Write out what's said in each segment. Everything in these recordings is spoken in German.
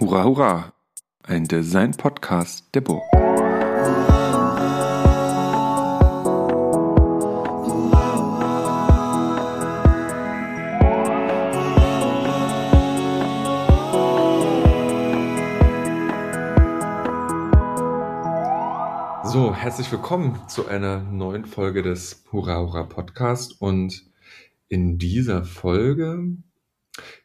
Hurra, hurra! Ein Design-Podcast der Burg. So, herzlich willkommen zu einer neuen Folge des Hurra, hurra Podcast. Und in dieser Folge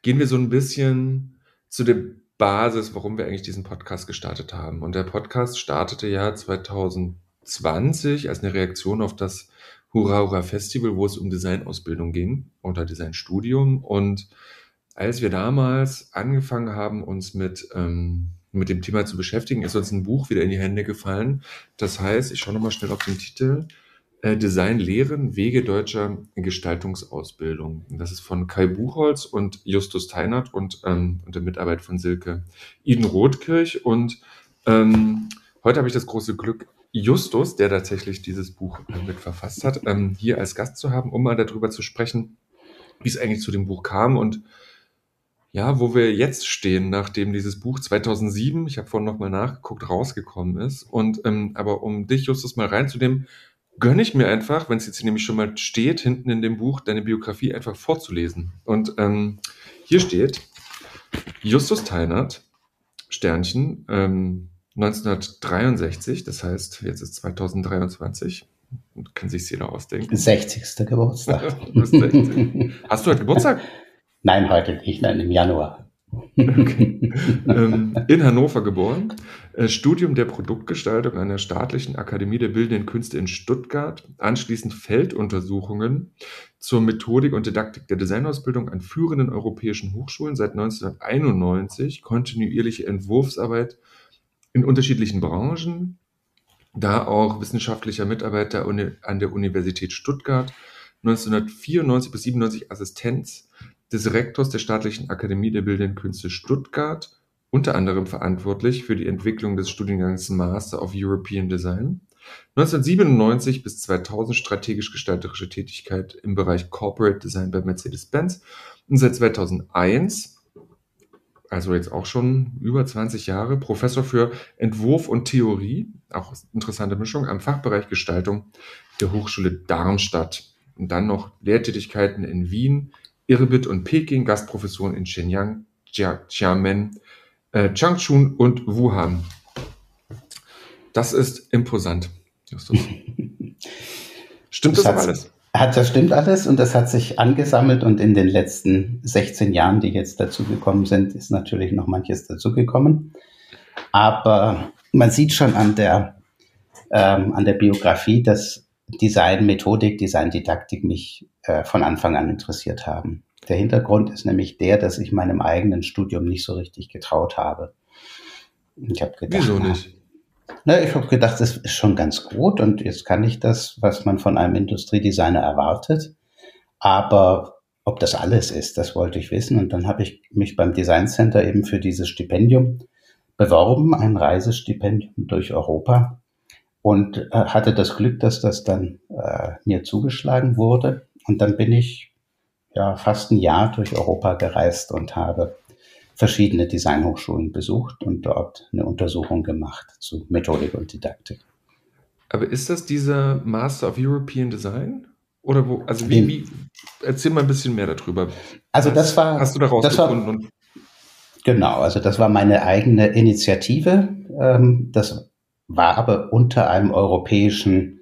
gehen wir so ein bisschen zu der Basis, warum wir eigentlich diesen Podcast gestartet haben. Und der Podcast startete ja 2020 als eine Reaktion auf das Hurra Hurra Festival, wo es um Designausbildung ging oder Designstudium. Und als wir damals angefangen haben, uns mit, ähm, mit dem Thema zu beschäftigen, ist uns ein Buch wieder in die Hände gefallen. Das heißt, ich schaue nochmal schnell auf den Titel. Äh, Design lehren, Wege deutscher Gestaltungsausbildung. Das ist von Kai Buchholz und Justus Teinert und ähm, unter Mitarbeit von Silke Iden Rothkirch. Und ähm, heute habe ich das große Glück, Justus, der tatsächlich dieses Buch äh, mit verfasst hat, ähm, hier als Gast zu haben, um mal darüber zu sprechen, wie es eigentlich zu dem Buch kam und ja, wo wir jetzt stehen, nachdem dieses Buch 2007, ich habe vorhin nochmal nachgeguckt, rausgekommen ist. Und ähm, aber um dich, Justus, mal reinzunehmen, gönne ich mir einfach, wenn es jetzt hier nämlich schon mal steht, hinten in dem Buch, deine Biografie einfach vorzulesen. Und ähm, hier steht Justus Teinert, Sternchen, ähm, 1963, das heißt, jetzt ist 2023. Kann sich jeder ausdenken. 60. Geburtstag. Hast du heute Geburtstag? Nein, heute nicht, nein, im Januar. Okay. Ähm, in Hannover geboren. Äh, Studium der Produktgestaltung an der Staatlichen Akademie der Bildenden Künste in Stuttgart. Anschließend Felduntersuchungen zur Methodik und Didaktik der Designausbildung an führenden europäischen Hochschulen. Seit 1991 kontinuierliche Entwurfsarbeit in unterschiedlichen Branchen. Da auch wissenschaftlicher Mitarbeiter an der Universität Stuttgart. 1994 bis 97 Assistenz des Rektors der Staatlichen Akademie der Bildenden Künste Stuttgart, unter anderem verantwortlich für die Entwicklung des Studiengangs Master of European Design. 1997 bis 2000 strategisch-gestalterische Tätigkeit im Bereich Corporate Design bei Mercedes-Benz und seit 2001, also jetzt auch schon über 20 Jahre, Professor für Entwurf und Theorie, auch interessante Mischung, am Fachbereich Gestaltung der Hochschule Darmstadt. Und dann noch Lehrtätigkeiten in Wien, Irbit und Peking, Gastprofessoren in Shenyang, Xiamen, äh, Changchun und Wuhan. Das ist imposant, Justus. Stimmt das, das alles? Hat, das stimmt alles und das hat sich angesammelt und in den letzten 16 Jahren, die jetzt dazugekommen sind, ist natürlich noch manches dazugekommen. Aber man sieht schon an der, ähm, an der Biografie, dass Design, Methodik, Design, Didaktik mich äh, von Anfang an interessiert haben. Der Hintergrund ist nämlich der, dass ich meinem eigenen Studium nicht so richtig getraut habe. Ich habe gedacht, Wieso nicht? Na, ich habe gedacht, das ist schon ganz gut und jetzt kann ich das, was man von einem Industriedesigner erwartet. Aber ob das alles ist, das wollte ich wissen. Und dann habe ich mich beim Design Center eben für dieses Stipendium beworben, ein Reisestipendium durch Europa und äh, hatte das Glück, dass das dann äh, mir zugeschlagen wurde. Und dann bin ich ja fast ein Jahr durch Europa gereist und habe verschiedene Designhochschulen besucht und dort eine Untersuchung gemacht zu Methodik und Didaktik. Aber ist das dieser Master of European Design? Oder wo, also wie, wie erzähl mal ein bisschen mehr darüber. Also das war, hast du daraus gefunden? War, genau, also das war meine eigene Initiative. Ähm, das war aber unter einem europäischen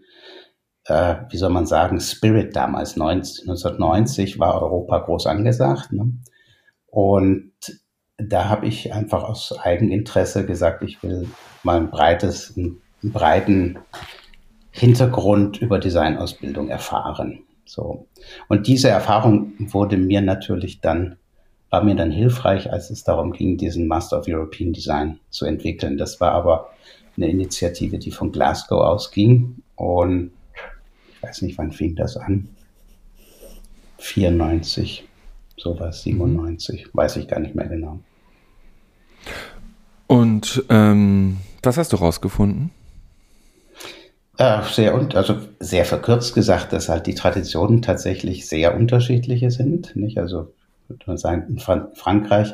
äh, wie soll man sagen, Spirit damals, 19, 1990 war Europa groß angesagt. Ne? Und da habe ich einfach aus Eigeninteresse gesagt, ich will mal ein breites, einen breiten Hintergrund über Designausbildung erfahren. So. Und diese Erfahrung wurde mir natürlich dann, war mir dann hilfreich, als es darum ging, diesen Master of European Design zu entwickeln. Das war aber eine Initiative, die von Glasgow ausging und ich weiß nicht, wann fing das an? 94, sowas, 97, mhm. weiß ich gar nicht mehr genau. Und ähm, was hast du rausgefunden? Äh, sehr und also sehr verkürzt gesagt, dass halt die Traditionen tatsächlich sehr unterschiedliche sind. Nicht? Also würde man sagen, in Fra Frankreich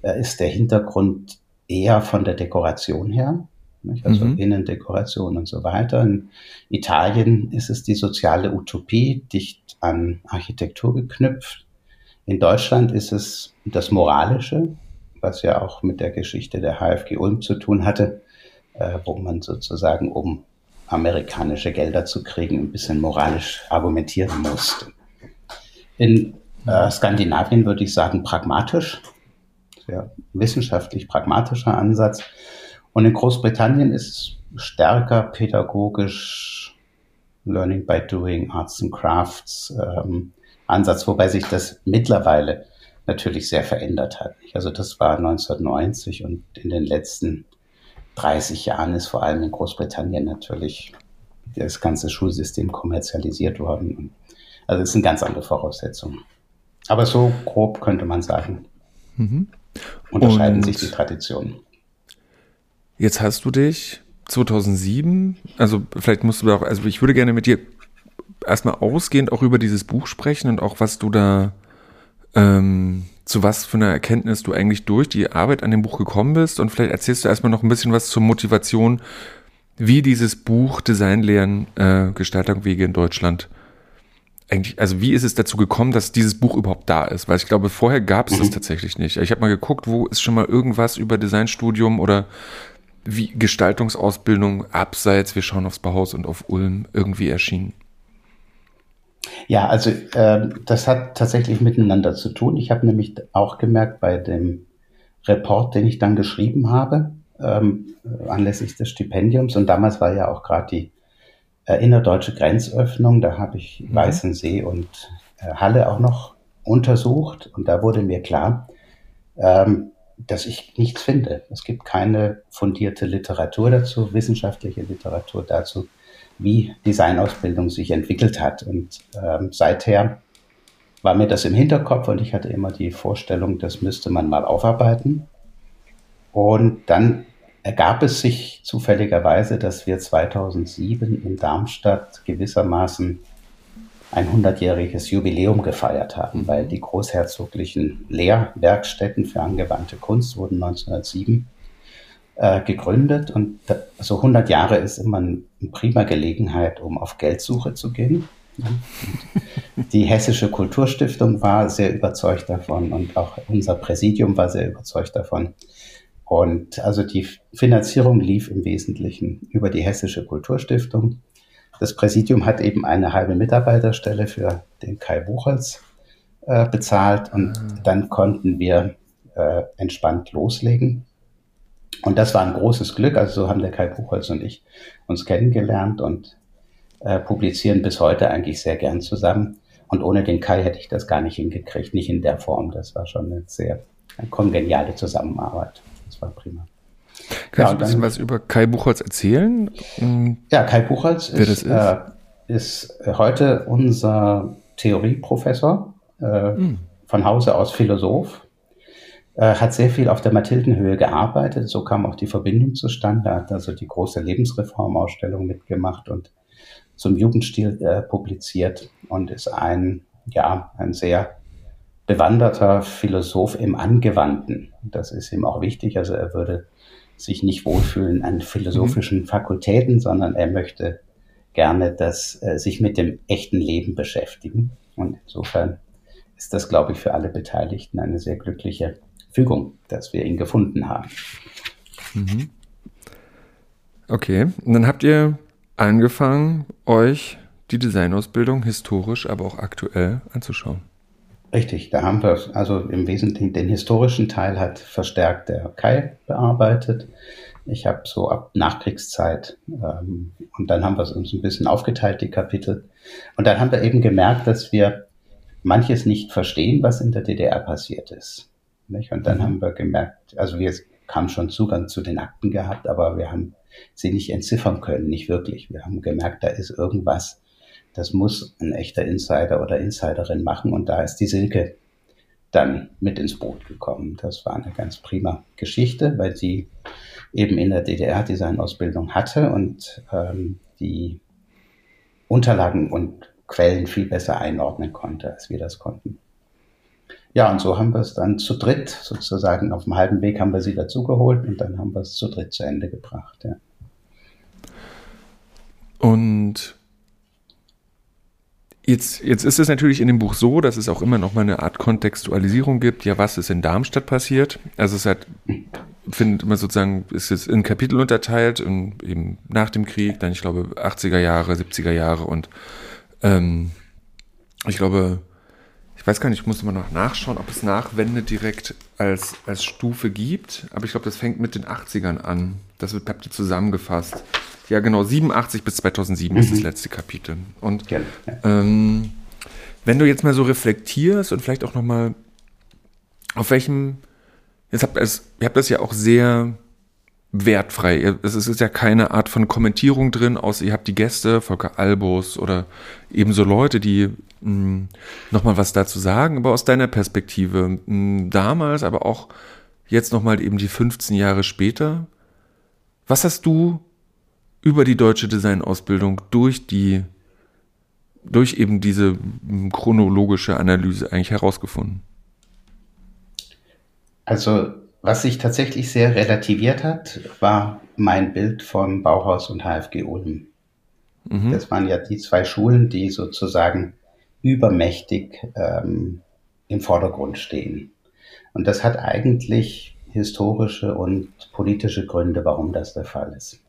äh, ist der Hintergrund eher von der Dekoration her, nicht? also mhm. Innendekoration und so weiter. In Italien ist es die soziale Utopie, dicht an Architektur geknüpft. In Deutschland ist es das Moralische, was ja auch mit der Geschichte der HFG Ulm zu tun hatte, äh, wo man sozusagen, um amerikanische Gelder zu kriegen, ein bisschen moralisch argumentieren musste. In äh, Skandinavien würde ich sagen pragmatisch, sehr wissenschaftlich pragmatischer Ansatz. Und in Großbritannien ist es stärker pädagogisch Learning by Doing, Arts and Crafts ähm, Ansatz, wobei sich das mittlerweile natürlich sehr verändert hat. Also das war 1990 und in den letzten 30 Jahren ist vor allem in Großbritannien natürlich das ganze Schulsystem kommerzialisiert worden. Also es sind ganz andere Voraussetzungen. Aber so grob könnte man sagen, mhm. unterscheiden und sich die Traditionen. Jetzt hast du dich 2007, also vielleicht musst du auch, also ich würde gerne mit dir erstmal ausgehend auch über dieses Buch sprechen und auch was du da, ähm, zu was für einer Erkenntnis du eigentlich durch die Arbeit an dem Buch gekommen bist und vielleicht erzählst du erstmal noch ein bisschen was zur Motivation, wie dieses Buch Designlehren, äh, Gestaltung Wege in Deutschland eigentlich, also wie ist es dazu gekommen, dass dieses Buch überhaupt da ist? Weil ich glaube, vorher gab es mhm. das tatsächlich nicht. Ich habe mal geguckt, wo ist schon mal irgendwas über Designstudium oder wie Gestaltungsausbildung abseits, wir schauen aufs Bauhaus und auf Ulm irgendwie erschienen. Ja, also äh, das hat tatsächlich miteinander zu tun. Ich habe nämlich auch gemerkt bei dem Report, den ich dann geschrieben habe, ähm, anlässlich des Stipendiums, und damals war ja auch gerade die äh, innerdeutsche Grenzöffnung, da habe ich mhm. Weißensee und äh, Halle auch noch untersucht, und da wurde mir klar, ähm, dass ich nichts finde. Es gibt keine fundierte Literatur dazu, wissenschaftliche Literatur dazu wie Designausbildung sich entwickelt hat. Und ähm, seither war mir das im Hinterkopf und ich hatte immer die Vorstellung, das müsste man mal aufarbeiten. Und dann ergab es sich zufälligerweise, dass wir 2007 in Darmstadt gewissermaßen ein 100-jähriges Jubiläum gefeiert haben, weil die großherzoglichen Lehrwerkstätten für angewandte Kunst wurden 1907 äh, gegründet und da, so 100 Jahre ist immer eine prima Gelegenheit, um auf Geldsuche zu gehen. Die Hessische Kulturstiftung war sehr überzeugt davon und auch unser Präsidium war sehr überzeugt davon. Und also die Finanzierung lief im Wesentlichen über die Hessische Kulturstiftung. Das Präsidium hat eben eine halbe Mitarbeiterstelle für den Kai Buchholz äh, bezahlt und ah. dann konnten wir äh, entspannt loslegen. Und das war ein großes Glück. Also so haben der Kai Buchholz und ich uns kennengelernt und äh, publizieren bis heute eigentlich sehr gern zusammen. Und ohne den Kai hätte ich das gar nicht hingekriegt, nicht in der Form. Das war schon eine sehr kongeniale Zusammenarbeit. Das war prima. Kannst ja, du ein bisschen was über Kai Buchholz erzählen? Ja, Kai Buchholz ist, ist? Äh, ist, heute unser Theorieprofessor, äh, hm. von Hause aus Philosoph, äh, hat sehr viel auf der Mathildenhöhe gearbeitet. So kam auch die Verbindung zustande. Er hat also die große Lebensreformausstellung mitgemacht und zum Jugendstil äh, publiziert und ist ein, ja, ein sehr bewanderter Philosoph im Angewandten. Das ist ihm auch wichtig. Also er würde sich nicht wohlfühlen an philosophischen mhm. Fakultäten, sondern er möchte gerne das, äh, sich mit dem echten Leben beschäftigen. Und insofern ist das, glaube ich, für alle Beteiligten eine sehr glückliche Fügung, dass wir ihn gefunden haben. Mhm. Okay, und dann habt ihr angefangen, euch die Designausbildung historisch, aber auch aktuell anzuschauen. Richtig, da haben wir also im Wesentlichen den historischen Teil hat verstärkt der Kai bearbeitet. Ich habe so ab Nachkriegszeit ähm, und dann haben wir es uns ein bisschen aufgeteilt, die Kapitel. Und dann haben wir eben gemerkt, dass wir manches nicht verstehen, was in der DDR passiert ist. Nicht? Und dann mhm. haben wir gemerkt, also wir haben schon Zugang zu den Akten gehabt, aber wir haben sie nicht entziffern können, nicht wirklich. Wir haben gemerkt, da ist irgendwas, das muss ein echter Insider oder Insiderin machen und da ist die Silke dann mit ins Boot gekommen. Das war eine ganz prima Geschichte, weil sie eben in der DDR Designausbildung hatte und ähm, die Unterlagen und Quellen viel besser einordnen konnte, als wir das konnten. ja, und so haben wir es dann zu dritt sozusagen auf dem halben Weg haben wir sie dazugeholt und dann haben wir es zu dritt zu Ende gebracht. Ja. Und Jetzt, jetzt ist es natürlich in dem Buch so, dass es auch immer noch mal eine Art Kontextualisierung gibt. Ja, was ist in Darmstadt passiert? Also es hat, findet immer sozusagen, ist es in Kapitel unterteilt, in, eben nach dem Krieg, dann ich glaube 80er Jahre, 70er Jahre und ähm, ich glaube, ich weiß gar nicht, ich muss mal noch nachschauen, ob es Nachwende direkt als, als Stufe gibt, aber ich glaube, das fängt mit den 80ern an. Das wird ihr zusammengefasst. Ja, genau, 87 bis 2007 mhm. ist das mhm. letzte Kapitel. Und ja, Ähm, wenn du jetzt mal so reflektierst und vielleicht auch nochmal, auf welchem, jetzt habt ihr, ihr habt das ja auch sehr wertfrei. Es ist ja keine Art von Kommentierung drin, außer ihr habt die Gäste, Volker Albus oder ebenso Leute, die hm, nochmal was dazu sagen, aber aus deiner Perspektive, mh, hm, damals, aber auch jetzt nochmal eben die 15 Jahre später, was hast du über die deutsche Designausbildung durch die, durch eben diese chronologische Analyse eigentlich herausgefunden? Also, was sich tatsächlich sehr relativiert hat, war mein Bild von Bauhaus und HFG Ulm. Mhm. Das waren ja die zwei Schulen, die sozusagen übermächtig ähm, im Vordergrund stehen. Und das hat eigentlich historische und politische Gründe, warum das der Fall ist.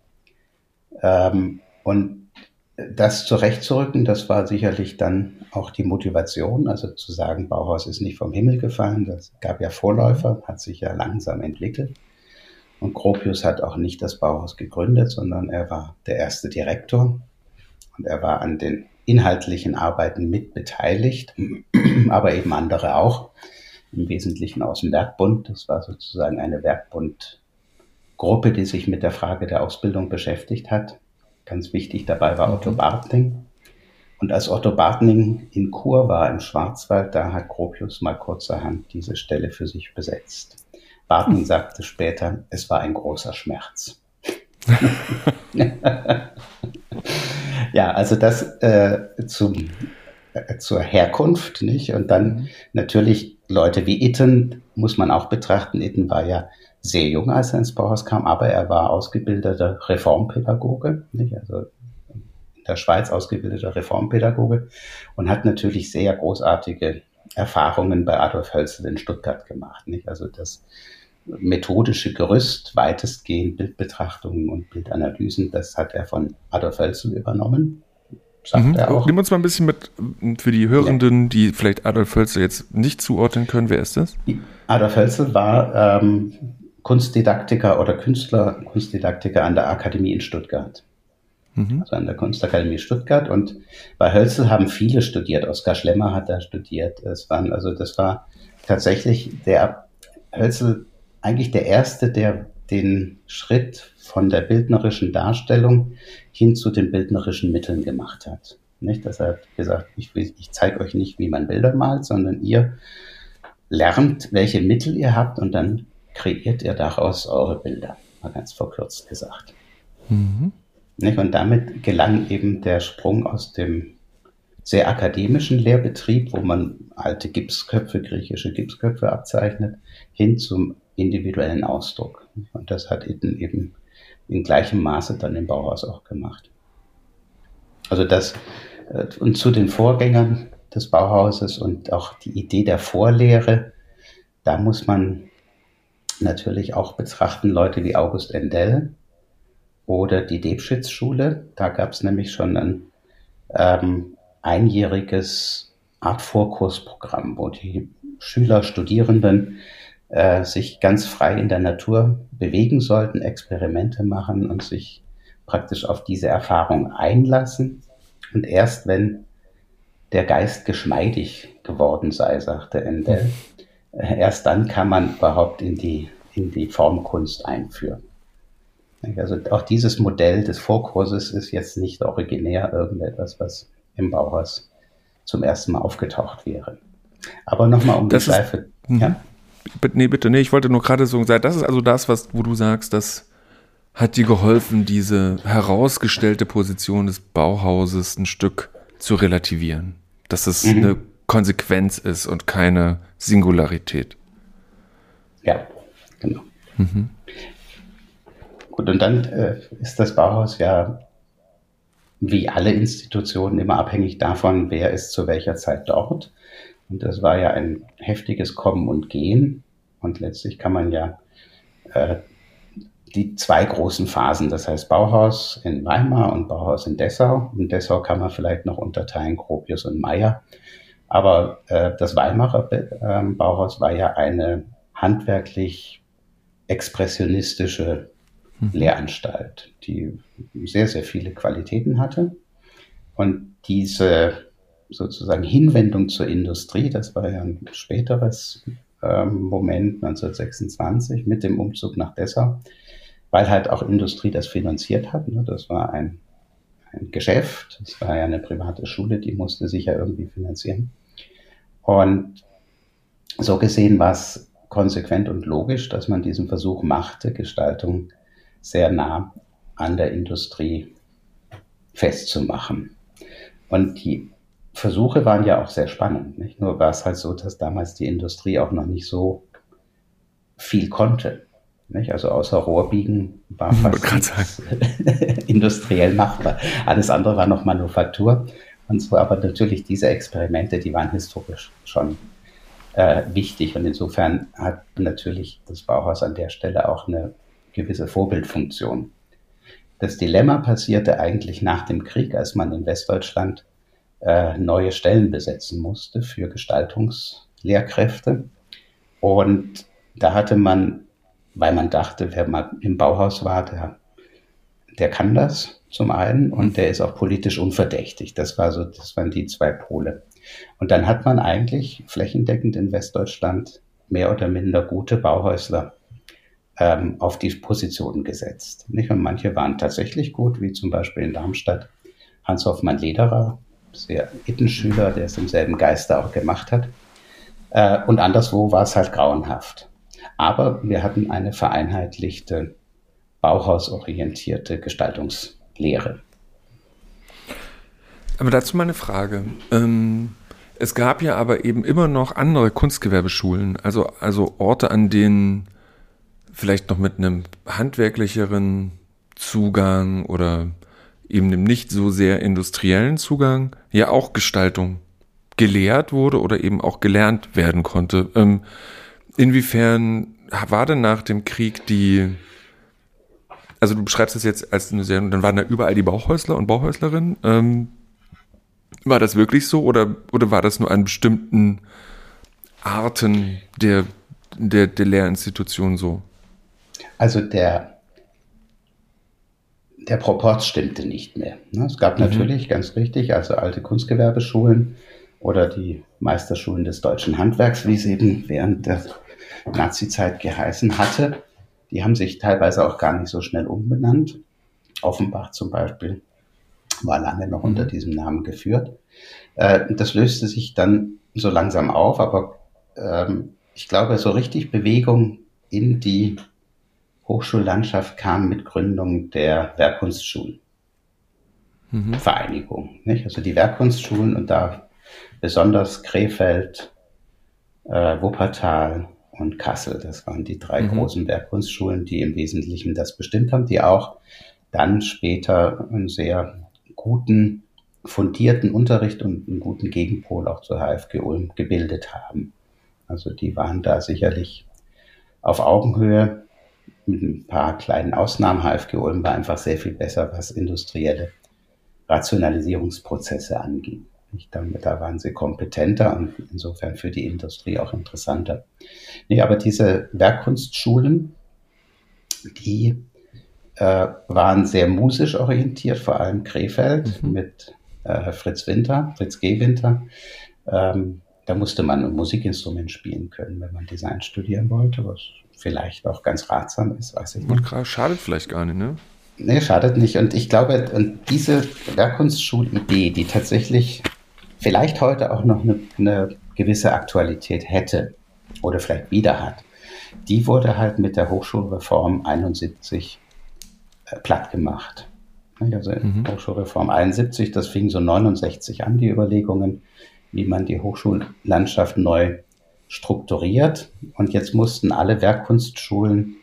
Ähm, und das zurechtzurücken, das war sicherlich dann auch die Motivation, also zu sagen, Bauhaus ist nicht vom Himmel gefallen, das gab ja Vorläufer, hat sich ja langsam entwickelt. Und Gropius hat auch nicht das Bauhaus gegründet, sondern er war der erste Direktor und er war an den inhaltlichen Arbeiten mit beteiligt, aber eben andere auch, im Wesentlichen aus dem Werkbund. Das war sozusagen eine Werkbund Gruppe, die sich mit der Frage der Ausbildung beschäftigt hat. Ganz wichtig dabei war Otto mhm. Bartling. Und als Otto Bartling in Chur war im Schwarzwald, da hat Gropius mal kurzerhand diese Stelle für sich besetzt. Bartling hm. sagte später, es war ein großer Schmerz. ja, also das äh, zum, äh, zur Herkunft, nicht? Und dann mhm. natürlich Leute wie Itten muss man auch betrachten. Itten war ja sehr jung, als er ins Bauhaus kam, aber er war ausgebildeter Reformpädagoge, nicht? also in der Schweiz ausgebildeter Reformpädagoge und hat natürlich sehr großartige Erfahrungen bei Adolf Hölzel in Stuttgart gemacht. Nicht? Also das methodische Gerüst, weitestgehend Bildbetrachtungen und Bildanalysen, das hat er von Adolf Hölzel übernommen. Mhm. Nimm uns mal ein bisschen mit für die Hörenden, ja. die vielleicht Adolf Hölzel jetzt nicht zuordnen können. Wer ist das? Adolf Hölzel war ähm, Kunstdidaktiker oder Künstler, Kunstdidaktiker an der Akademie in Stuttgart. Mhm. Also an der Kunstakademie Stuttgart. Und bei Hölzel haben viele studiert. Oskar Schlemmer hat da studiert. Es waren, also das war tatsächlich der Hölzel eigentlich der erste, der den Schritt von der bildnerischen Darstellung hin zu den bildnerischen Mitteln gemacht hat. Nicht, dass er gesagt, ich, ich zeige euch nicht, wie man Bilder malt, sondern ihr lernt, welche Mittel ihr habt und dann kreiert ihr daraus eure Bilder, mal ganz verkürzt gesagt. Mhm. Und damit gelang eben der Sprung aus dem sehr akademischen Lehrbetrieb, wo man alte Gipsköpfe, griechische Gipsköpfe abzeichnet, hin zum individuellen Ausdruck. Und das hat Itten eben in gleichem Maße dann im Bauhaus auch gemacht. Also das, äh, und zu den Vorgängern des Bauhauses und auch die Idee der Vorlehre, da muss man natürlich auch betrachten Leute wie August Endell oder die Debschitz-Schule. Da gab es nämlich schon ein ähm, einjähriges Art Vorkursprogramm, wo die Schüler, Studierenden äh, sich ganz frei in der Natur bewegen sollten, Experimente machen und sich praktisch auf diese Erfahrung einlassen. Und erst wenn der Geist geschmeidig geworden sei, sagte Endell, erst dann kann man überhaupt in die, in die Formkunst einführen. Also auch dieses Modell des Vorkurses ist jetzt nicht originär irgendetwas, was im Bauhaus zum ersten Mal aufgetaucht wäre. Aber nochmal um das die Schleife. Mhm. ja? Nee, bitte, nee, ich wollte nur gerade so sagen, das ist also das, was, wo du sagst, das hat dir geholfen, diese herausgestellte Position des Bauhauses ein Stück zu relativieren. Dass es mhm. eine Konsequenz ist und keine Singularität. Ja, genau. Mhm. Gut, und dann äh, ist das Bauhaus ja wie alle Institutionen immer abhängig davon, wer ist zu welcher Zeit dort. Und das war ja ein heftiges Kommen und Gehen. Und letztlich kann man ja äh, die zwei großen Phasen, das heißt Bauhaus in Weimar und Bauhaus in Dessau. In Dessau kann man vielleicht noch unterteilen Gropius und Meyer. Aber äh, das Weimarer äh, Bauhaus war ja eine handwerklich expressionistische mhm. Lehranstalt, die sehr, sehr viele Qualitäten hatte. Und diese sozusagen Hinwendung zur Industrie, das war ja ein späteres ähm, Moment 1926 mit dem Umzug nach Dessau, weil halt auch Industrie das finanziert hat. Ne? Das war ein, ein Geschäft, das war ja eine private Schule, die musste sich ja irgendwie finanzieren. Und so gesehen war es konsequent und logisch, dass man diesen Versuch machte, Gestaltung sehr nah an der Industrie festzumachen. Und die Versuche waren ja auch sehr spannend. Nicht? Nur war es halt so, dass damals die Industrie auch noch nicht so viel konnte. Nicht? Also außer Rohrbiegen war fast industriell machbar. Alles andere war noch Manufaktur. Und so aber natürlich diese Experimente, die waren historisch schon äh, wichtig. Und insofern hat natürlich das Bauhaus an der Stelle auch eine gewisse Vorbildfunktion. Das Dilemma passierte eigentlich nach dem Krieg, als man in Westdeutschland äh, neue Stellen besetzen musste für Gestaltungslehrkräfte. Und da hatte man, weil man dachte, wer mal im Bauhaus war, der, der kann das zum einen und der ist auch politisch unverdächtig. Das war so, das waren die zwei Pole. Und dann hat man eigentlich flächendeckend in Westdeutschland mehr oder minder gute Bauhäusler ähm, auf die Positionen gesetzt. Nicht? Und manche waren tatsächlich gut, wie zum Beispiel in Darmstadt Hans Hoffmann Lederer, sehr Ittenschüler, der es im selben Geiste auch gemacht hat. Äh, und anderswo war es halt grauenhaft. Aber wir hatten eine vereinheitlichte, bauhausorientierte Gestaltungslehre. Aber dazu meine Frage. Ähm, es gab ja aber eben immer noch andere Kunstgewerbeschulen, also, also Orte, an denen vielleicht noch mit einem handwerklicheren Zugang oder eben dem nicht so sehr industriellen Zugang ja auch Gestaltung gelehrt wurde oder eben auch gelernt werden konnte. Ähm, inwiefern war denn nach dem Krieg die, also du beschreibst es jetzt als eine sehr, dann waren da überall die Bauhäusler und Bauhäuslerinnen. Ähm, war das wirklich so oder, oder war das nur an bestimmten Arten der, der, der Lehrinstitution so? Also der, der Proport stimmte nicht mehr. Ne? Es gab mhm. natürlich, ganz richtig, also alte Kunstgewerbeschulen oder die Meisterschulen des deutschen Handwerks, wie es eben während der Nazizeit geheißen hatte. Die haben sich teilweise auch gar nicht so schnell umbenannt. Offenbach zum Beispiel war lange noch unter mhm. diesem Namen geführt. Äh, das löste sich dann so langsam auf, aber ähm, ich glaube, so richtig Bewegung in die Hochschullandschaft kam mit Gründung der Werkkunstschulen. Mhm. Vereinigung. Nicht? Also die Werkkunstschulen und da besonders Krefeld, äh, Wuppertal und Kassel. Das waren die drei mhm. großen Werkkunstschulen, die im Wesentlichen das bestimmt haben, die auch dann später einen sehr guten, fundierten Unterricht und einen guten Gegenpol auch zur HFG Ulm gebildet haben. Also die waren da sicherlich auf Augenhöhe mit ein paar kleinen Ausnahmen. HFG Ulm war einfach sehr viel besser, was industrielle Rationalisierungsprozesse anging. Ich denke, da waren sie kompetenter und insofern für die Industrie auch interessanter. Nee, aber diese Werkkunstschulen, die äh, waren sehr musisch orientiert, vor allem Krefeld mhm. mit äh, Fritz Winter, Fritz G. Winter. Ähm, da musste man ein Musikinstrument spielen können, wenn man Design studieren wollte, was vielleicht auch ganz ratsam ist, weiß ich nicht. Und schadet vielleicht gar nicht, ne? Nee, schadet nicht. Und ich glaube, und diese Werkkunstschulidee, die tatsächlich vielleicht heute auch noch eine, eine gewisse Aktualität hätte oder vielleicht wieder hat, die wurde halt mit der Hochschulreform 71 äh, platt gemacht. Also mhm. Hochschulreform 71, das fing so 69 an, die Überlegungen, wie man die Hochschullandschaft neu strukturiert und jetzt mussten alle Werkkunstschulen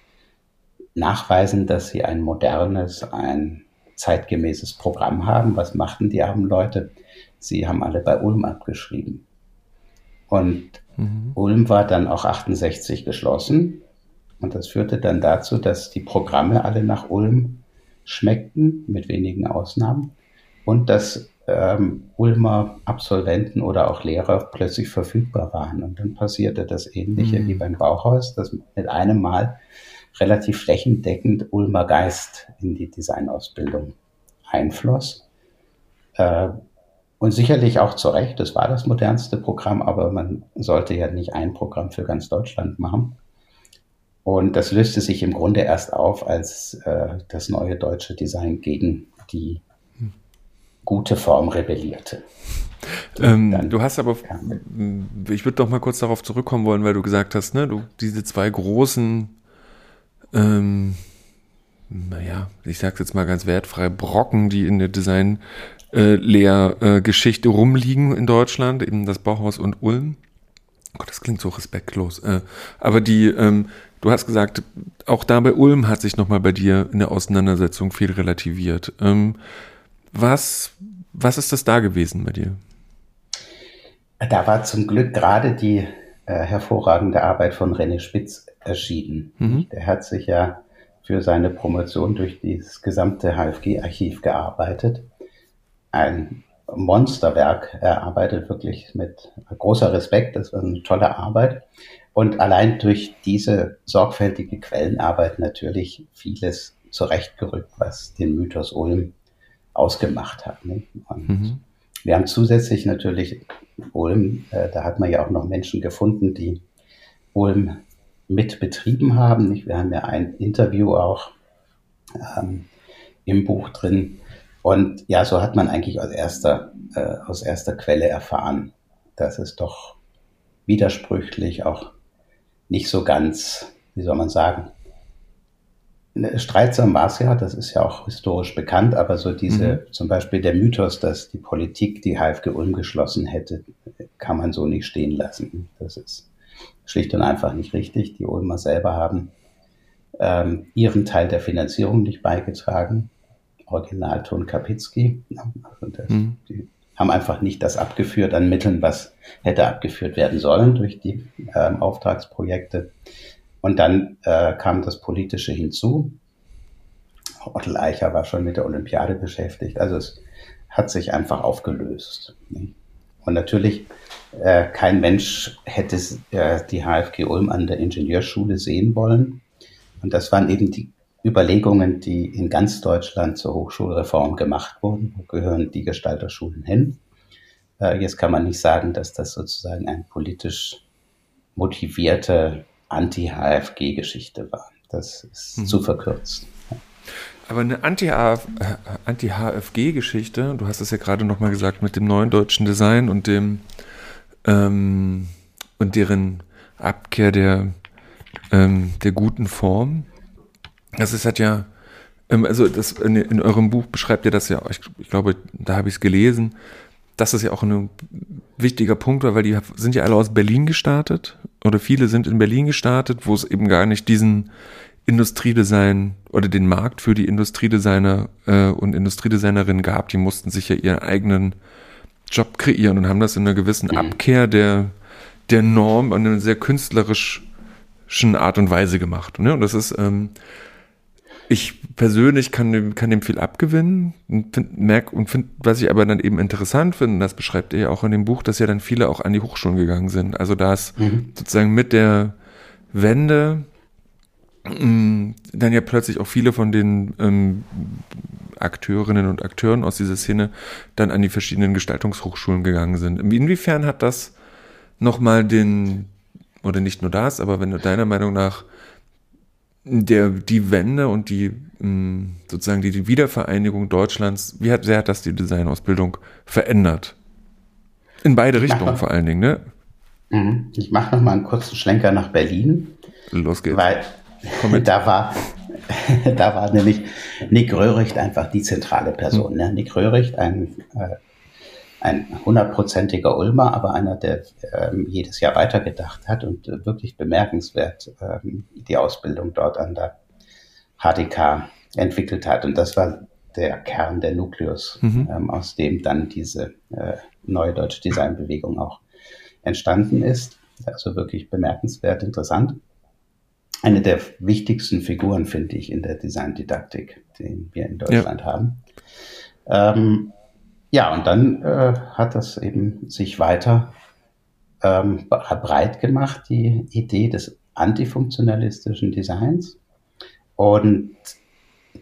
nachweisen, dass sie ein modernes, ein zeitgemäßes Programm haben. Was machten die armen Leute? Sie haben alle bei Ulm abgeschrieben. Und mhm. Ulm war dann auch 68 geschlossen. Und das führte dann dazu, dass die Programme alle nach Ulm schmeckten, mit wenigen Ausnahmen. Und dass ähm, Ulmer Absolventen oder auch Lehrer plötzlich verfügbar waren. Und dann passierte das Ähnliche mhm. wie beim Bauhaus, dass mit einem Mal relativ flächendeckend Ulmer Geist in die Designausbildung einfloss. Äh, und sicherlich auch zu Recht, das war das modernste Programm, aber man sollte ja nicht ein Programm für ganz Deutschland machen. Und das löste sich im Grunde erst auf, als äh, das neue deutsche Design gegen die gute Form rebellierte. Ähm, du hast aber, ich würde doch mal kurz darauf zurückkommen wollen, weil du gesagt hast, ne, du diese zwei großen ähm, naja, ich sag's jetzt mal ganz wertfrei, Brocken, die in der Design äh, Lehrgeschichte äh, rumliegen in Deutschland, eben das Bauhaus und Ulm. Oh Gott, das klingt so respektlos. Äh, aber die, ähm, du hast gesagt, auch da bei Ulm hat sich nochmal bei dir in der Auseinandersetzung viel relativiert. Ähm, was, was ist das da gewesen bei dir? Da war zum Glück gerade die äh, hervorragende Arbeit von René Spitz erschienen. Mhm. Der hat sich ja für seine Promotion durch das gesamte HFG-Archiv gearbeitet. Ein Monsterwerk. Er arbeitet wirklich mit großer Respekt. Das war eine tolle Arbeit. Und allein durch diese sorgfältige Quellenarbeit natürlich vieles zurechtgerückt, was den Mythos Ulm ausgemacht hat. Ne? Und mhm. wir haben zusätzlich natürlich Ulm, äh, da hat man ja auch noch Menschen gefunden, die Ulm mit betrieben haben. Wir haben ja ein Interview auch ähm, im Buch drin. Und ja, so hat man eigentlich aus erster, äh, aus erster Quelle erfahren, dass es doch widersprüchlich auch nicht so ganz, wie soll man sagen, Streitsam war es ja, das ist ja auch historisch bekannt, aber so diese, mhm. zum Beispiel der Mythos, dass die Politik die HFG Ulm geschlossen hätte, kann man so nicht stehen lassen. Das ist schlicht und einfach nicht richtig. Die Ulmer selber haben ähm, ihren Teil der Finanzierung nicht beigetragen. Originalton Kapitzky. Also das, mhm. Die haben einfach nicht das abgeführt an Mitteln, was hätte abgeführt werden sollen durch die ähm, Auftragsprojekte. Und dann äh, kam das Politische hinzu. Otto Eicher war schon mit der Olympiade beschäftigt. Also es hat sich einfach aufgelöst. Und natürlich, äh, kein Mensch hätte äh, die HFG Ulm an der Ingenieurschule sehen wollen. Und das waren eben die Überlegungen, die in ganz Deutschland zur Hochschulreform gemacht wurden. Wo gehören die Gestalterschulen hin? Äh, jetzt kann man nicht sagen, dass das sozusagen ein politisch motivierte Anti-HFG-Geschichte war. Das ist mhm. zu verkürzt. Aber eine Anti-HFG-Geschichte, du hast es ja gerade nochmal gesagt, mit dem neuen deutschen Design und dem ähm, und deren Abkehr der, ähm, der guten Form. Das ist halt ja, ähm, also das in, in, eurem Buch beschreibt ihr das ja, ich, ich glaube, da habe ich es gelesen, dass es ja auch ein wichtiger Punkt war, weil die sind ja alle aus Berlin gestartet oder viele sind in Berlin gestartet, wo es eben gar nicht diesen Industriedesign oder den Markt für die Industriedesigner äh, und Industriedesignerinnen gab. Die mussten sich ja ihren eigenen Job kreieren und haben das in einer gewissen mhm. Abkehr der, der Norm an einer sehr künstlerischen Art und Weise gemacht. Ne? Und das ist, ähm, ich persönlich kann dem, kann dem viel abgewinnen und find, merk und finde, was ich aber dann eben interessant finde, das beschreibt ihr ja auch in dem Buch, dass ja dann viele auch an die Hochschulen gegangen sind. Also da ist mhm. sozusagen mit der Wende mh, mm, dann ja plötzlich auch viele von den ähm, Akteurinnen und Akteuren aus dieser Szene dann an die verschiedenen Gestaltungshochschulen gegangen sind. Inwiefern hat das nochmal den, oder nicht nur das, aber wenn du deiner Meinung nach der, die Wende und die mm, sozusagen die, die Wiedervereinigung Deutschlands, wie hat, sehr hat das die Designausbildung verändert? In beide Richtungen mal, vor allen Dingen, ne? Mhm. Ich mache noch mal einen kurzen Schlenker nach Berlin. Los geht's. Weil da war, da war nämlich Nick Röhricht einfach die zentrale Person. Ne? Nick Röhricht, ein äh, ein hundertprozentiger Ulmer, aber einer, der ähm, jedes Jahr weitergedacht hat und äh, wirklich bemerkenswert ähm, die Ausbildung dort an der HDK entwickelt hat. Und das war der Kern, der Nukleus, mhm. ähm, aus dem dann diese äh, neue deutsche Designbewegung auch entstanden ist. Also wirklich bemerkenswert interessant. Eine der wichtigsten Figuren, finde ich, in der Designdidaktik, die wir in Deutschland ja. haben. Ähm, ja, und dann äh, hat das eben sich weiter ähm, breit gemacht, die Idee des antifunktionalistischen Designs. Und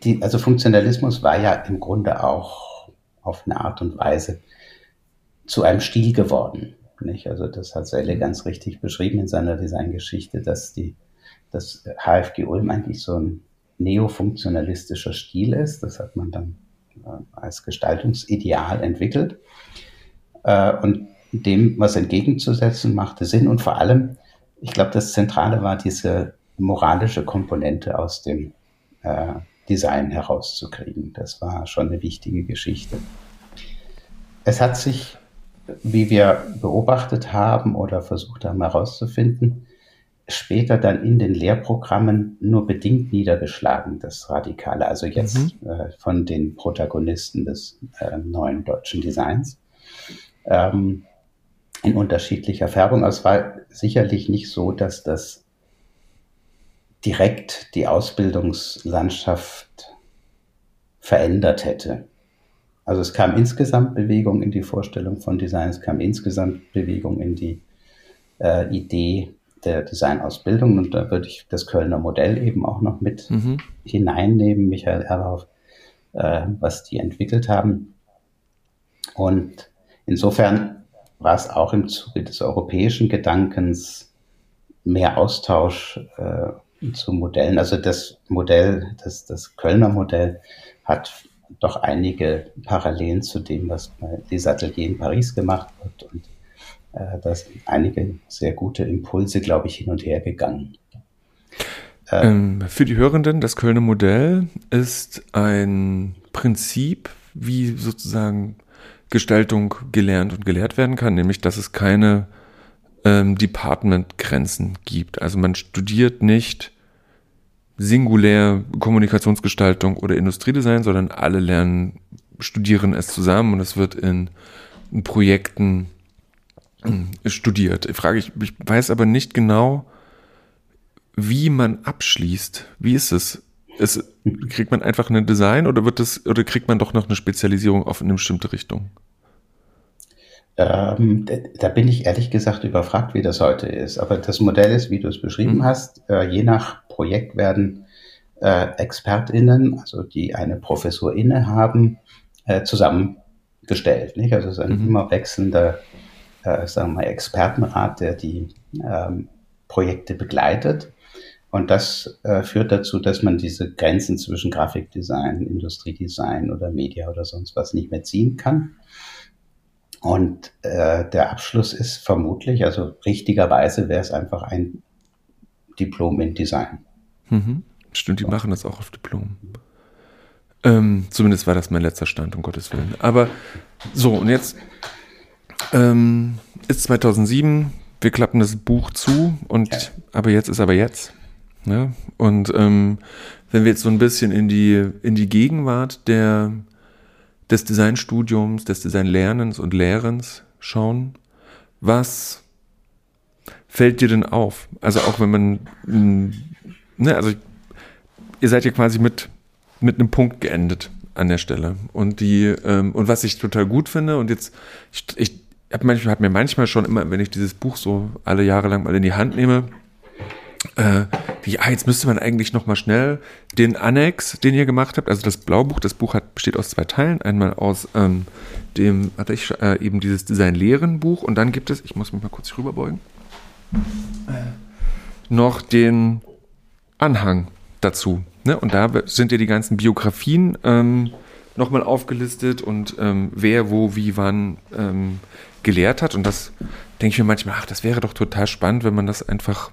die, also Funktionalismus war ja im Grunde auch auf eine Art und Weise zu einem Stil geworden. Nicht? Also das hat Selle ganz richtig beschrieben in seiner Designgeschichte, dass die, dass HFG Ulm eigentlich so ein neofunktionalistischer Stil ist. Das hat man dann als Gestaltungsideal entwickelt. Äh, und dem was entgegenzusetzen machte Sinn und vor allem, ich glaube, das Zentrale war diese moralische Komponente aus dem äh, Design herauszukriegen. Das war schon eine wichtige Geschichte. Es hat sich, wie wir beobachtet haben oder versucht haben herauszufinden, später dann in den Lehrprogrammen nur bedingt niedergeschlagen, das Radikale, also jetzt mhm. äh, von den Protagonisten des äh, neuen deutschen Designs. Ähm, in unterschiedlicher Färbung. Aber es war sicherlich nicht so, dass das direkt die Ausbildungslandschaft verändert hätte. Also es kam insgesamt Bewegung in die Vorstellung von Design, es kam insgesamt Bewegung in die äh, Idee der Designausbildung und da würde ich das Kölner Modell eben auch noch mit mhm. hineinnehmen, Michael Erlauf, äh, was die entwickelt haben. Und insofern war es auch im Zuge des europäischen Gedankens mehr Austausch äh, zu Modellen. Also das Modell, das, das Kölner Modell hat doch einige Parallelen zu dem, was bei Les Ateliers in Paris gemacht wird. Und äh, da sind einige sehr gute Impulse, glaube ich, hin und her gegangen. Ähm, für die Hörenden, das Kölner Modell ist ein Prinzip, wie sozusagen Gestaltung gelernt und gelehrt werden kann, nämlich dass es keine ähm, Department-Grenzen gibt. Also man studiert nicht singulär Kommunikationsgestaltung oder Industriedesign, sondern alle lernen, studieren es zusammen und es wird in, Projekten äh, studiert. Ich frage ich, ich weiß aber nicht genau, wie man abschließt. Wie ist es? es? Kriegt man einfach ein Design oder wird das, oder kriegt man doch noch eine Spezialisierung auf eine bestimmte Richtung? Ähm, da bin ich ehrlich gesagt überfragt, wie das heute ist. Aber das Modell ist, wie du es beschrieben mhm. hast, äh, je nach Projekt werden äh, ExpertInnen, also die eine Professur innehaben, äh, zusammengestellt. Nicht? Also es ist ein mhm. immer wechselnder, äh, sagen wir mal, Expertenrat, der die ähm, Projekte begleitet. Und das äh, führt dazu, dass man diese Grenzen zwischen Grafikdesign, Industriedesign oder Media oder sonst was nicht mehr ziehen kann und äh, der Abschluss ist vermutlich, also richtigerweise wäre es einfach ein Diplom in Design. Mhm. Stimmt, die ja. machen das auch auf Diplom. Ähm, zumindest war das mein letzter Stand, um Gottes Willen. Aber so, und jetzt ähm, ist 2007, wir klappen das Buch zu, und ja. aber jetzt ist aber jetzt. Ne? Und ähm, wenn wir jetzt so ein bisschen in die, in die Gegenwart der des Designstudiums, des Designlernens und Lehrens schauen. Was fällt dir denn auf? Also auch wenn man, ne, also ihr seid ja quasi mit, mit einem Punkt geendet an der Stelle. Und die, ähm, und was ich total gut finde, und jetzt, ich, ich habe manchmal, hab mir manchmal schon immer, wenn ich dieses Buch so alle Jahre lang mal in die Hand nehme, äh, wie, ah, jetzt müsste man eigentlich noch mal schnell den Annex, den ihr gemacht habt, also das Blaubuch, das Buch hat, besteht aus zwei Teilen, einmal aus ähm, dem, hatte ich äh, eben dieses Design-Lehren-Buch und dann gibt es, ich muss mich mal kurz rüberbeugen, äh, noch den Anhang dazu. Ne? Und da sind ja die ganzen Biografien ähm, nochmal aufgelistet und ähm, wer, wo, wie, wann ähm, gelehrt hat. Und das denke ich mir manchmal, ach, das wäre doch total spannend, wenn man das einfach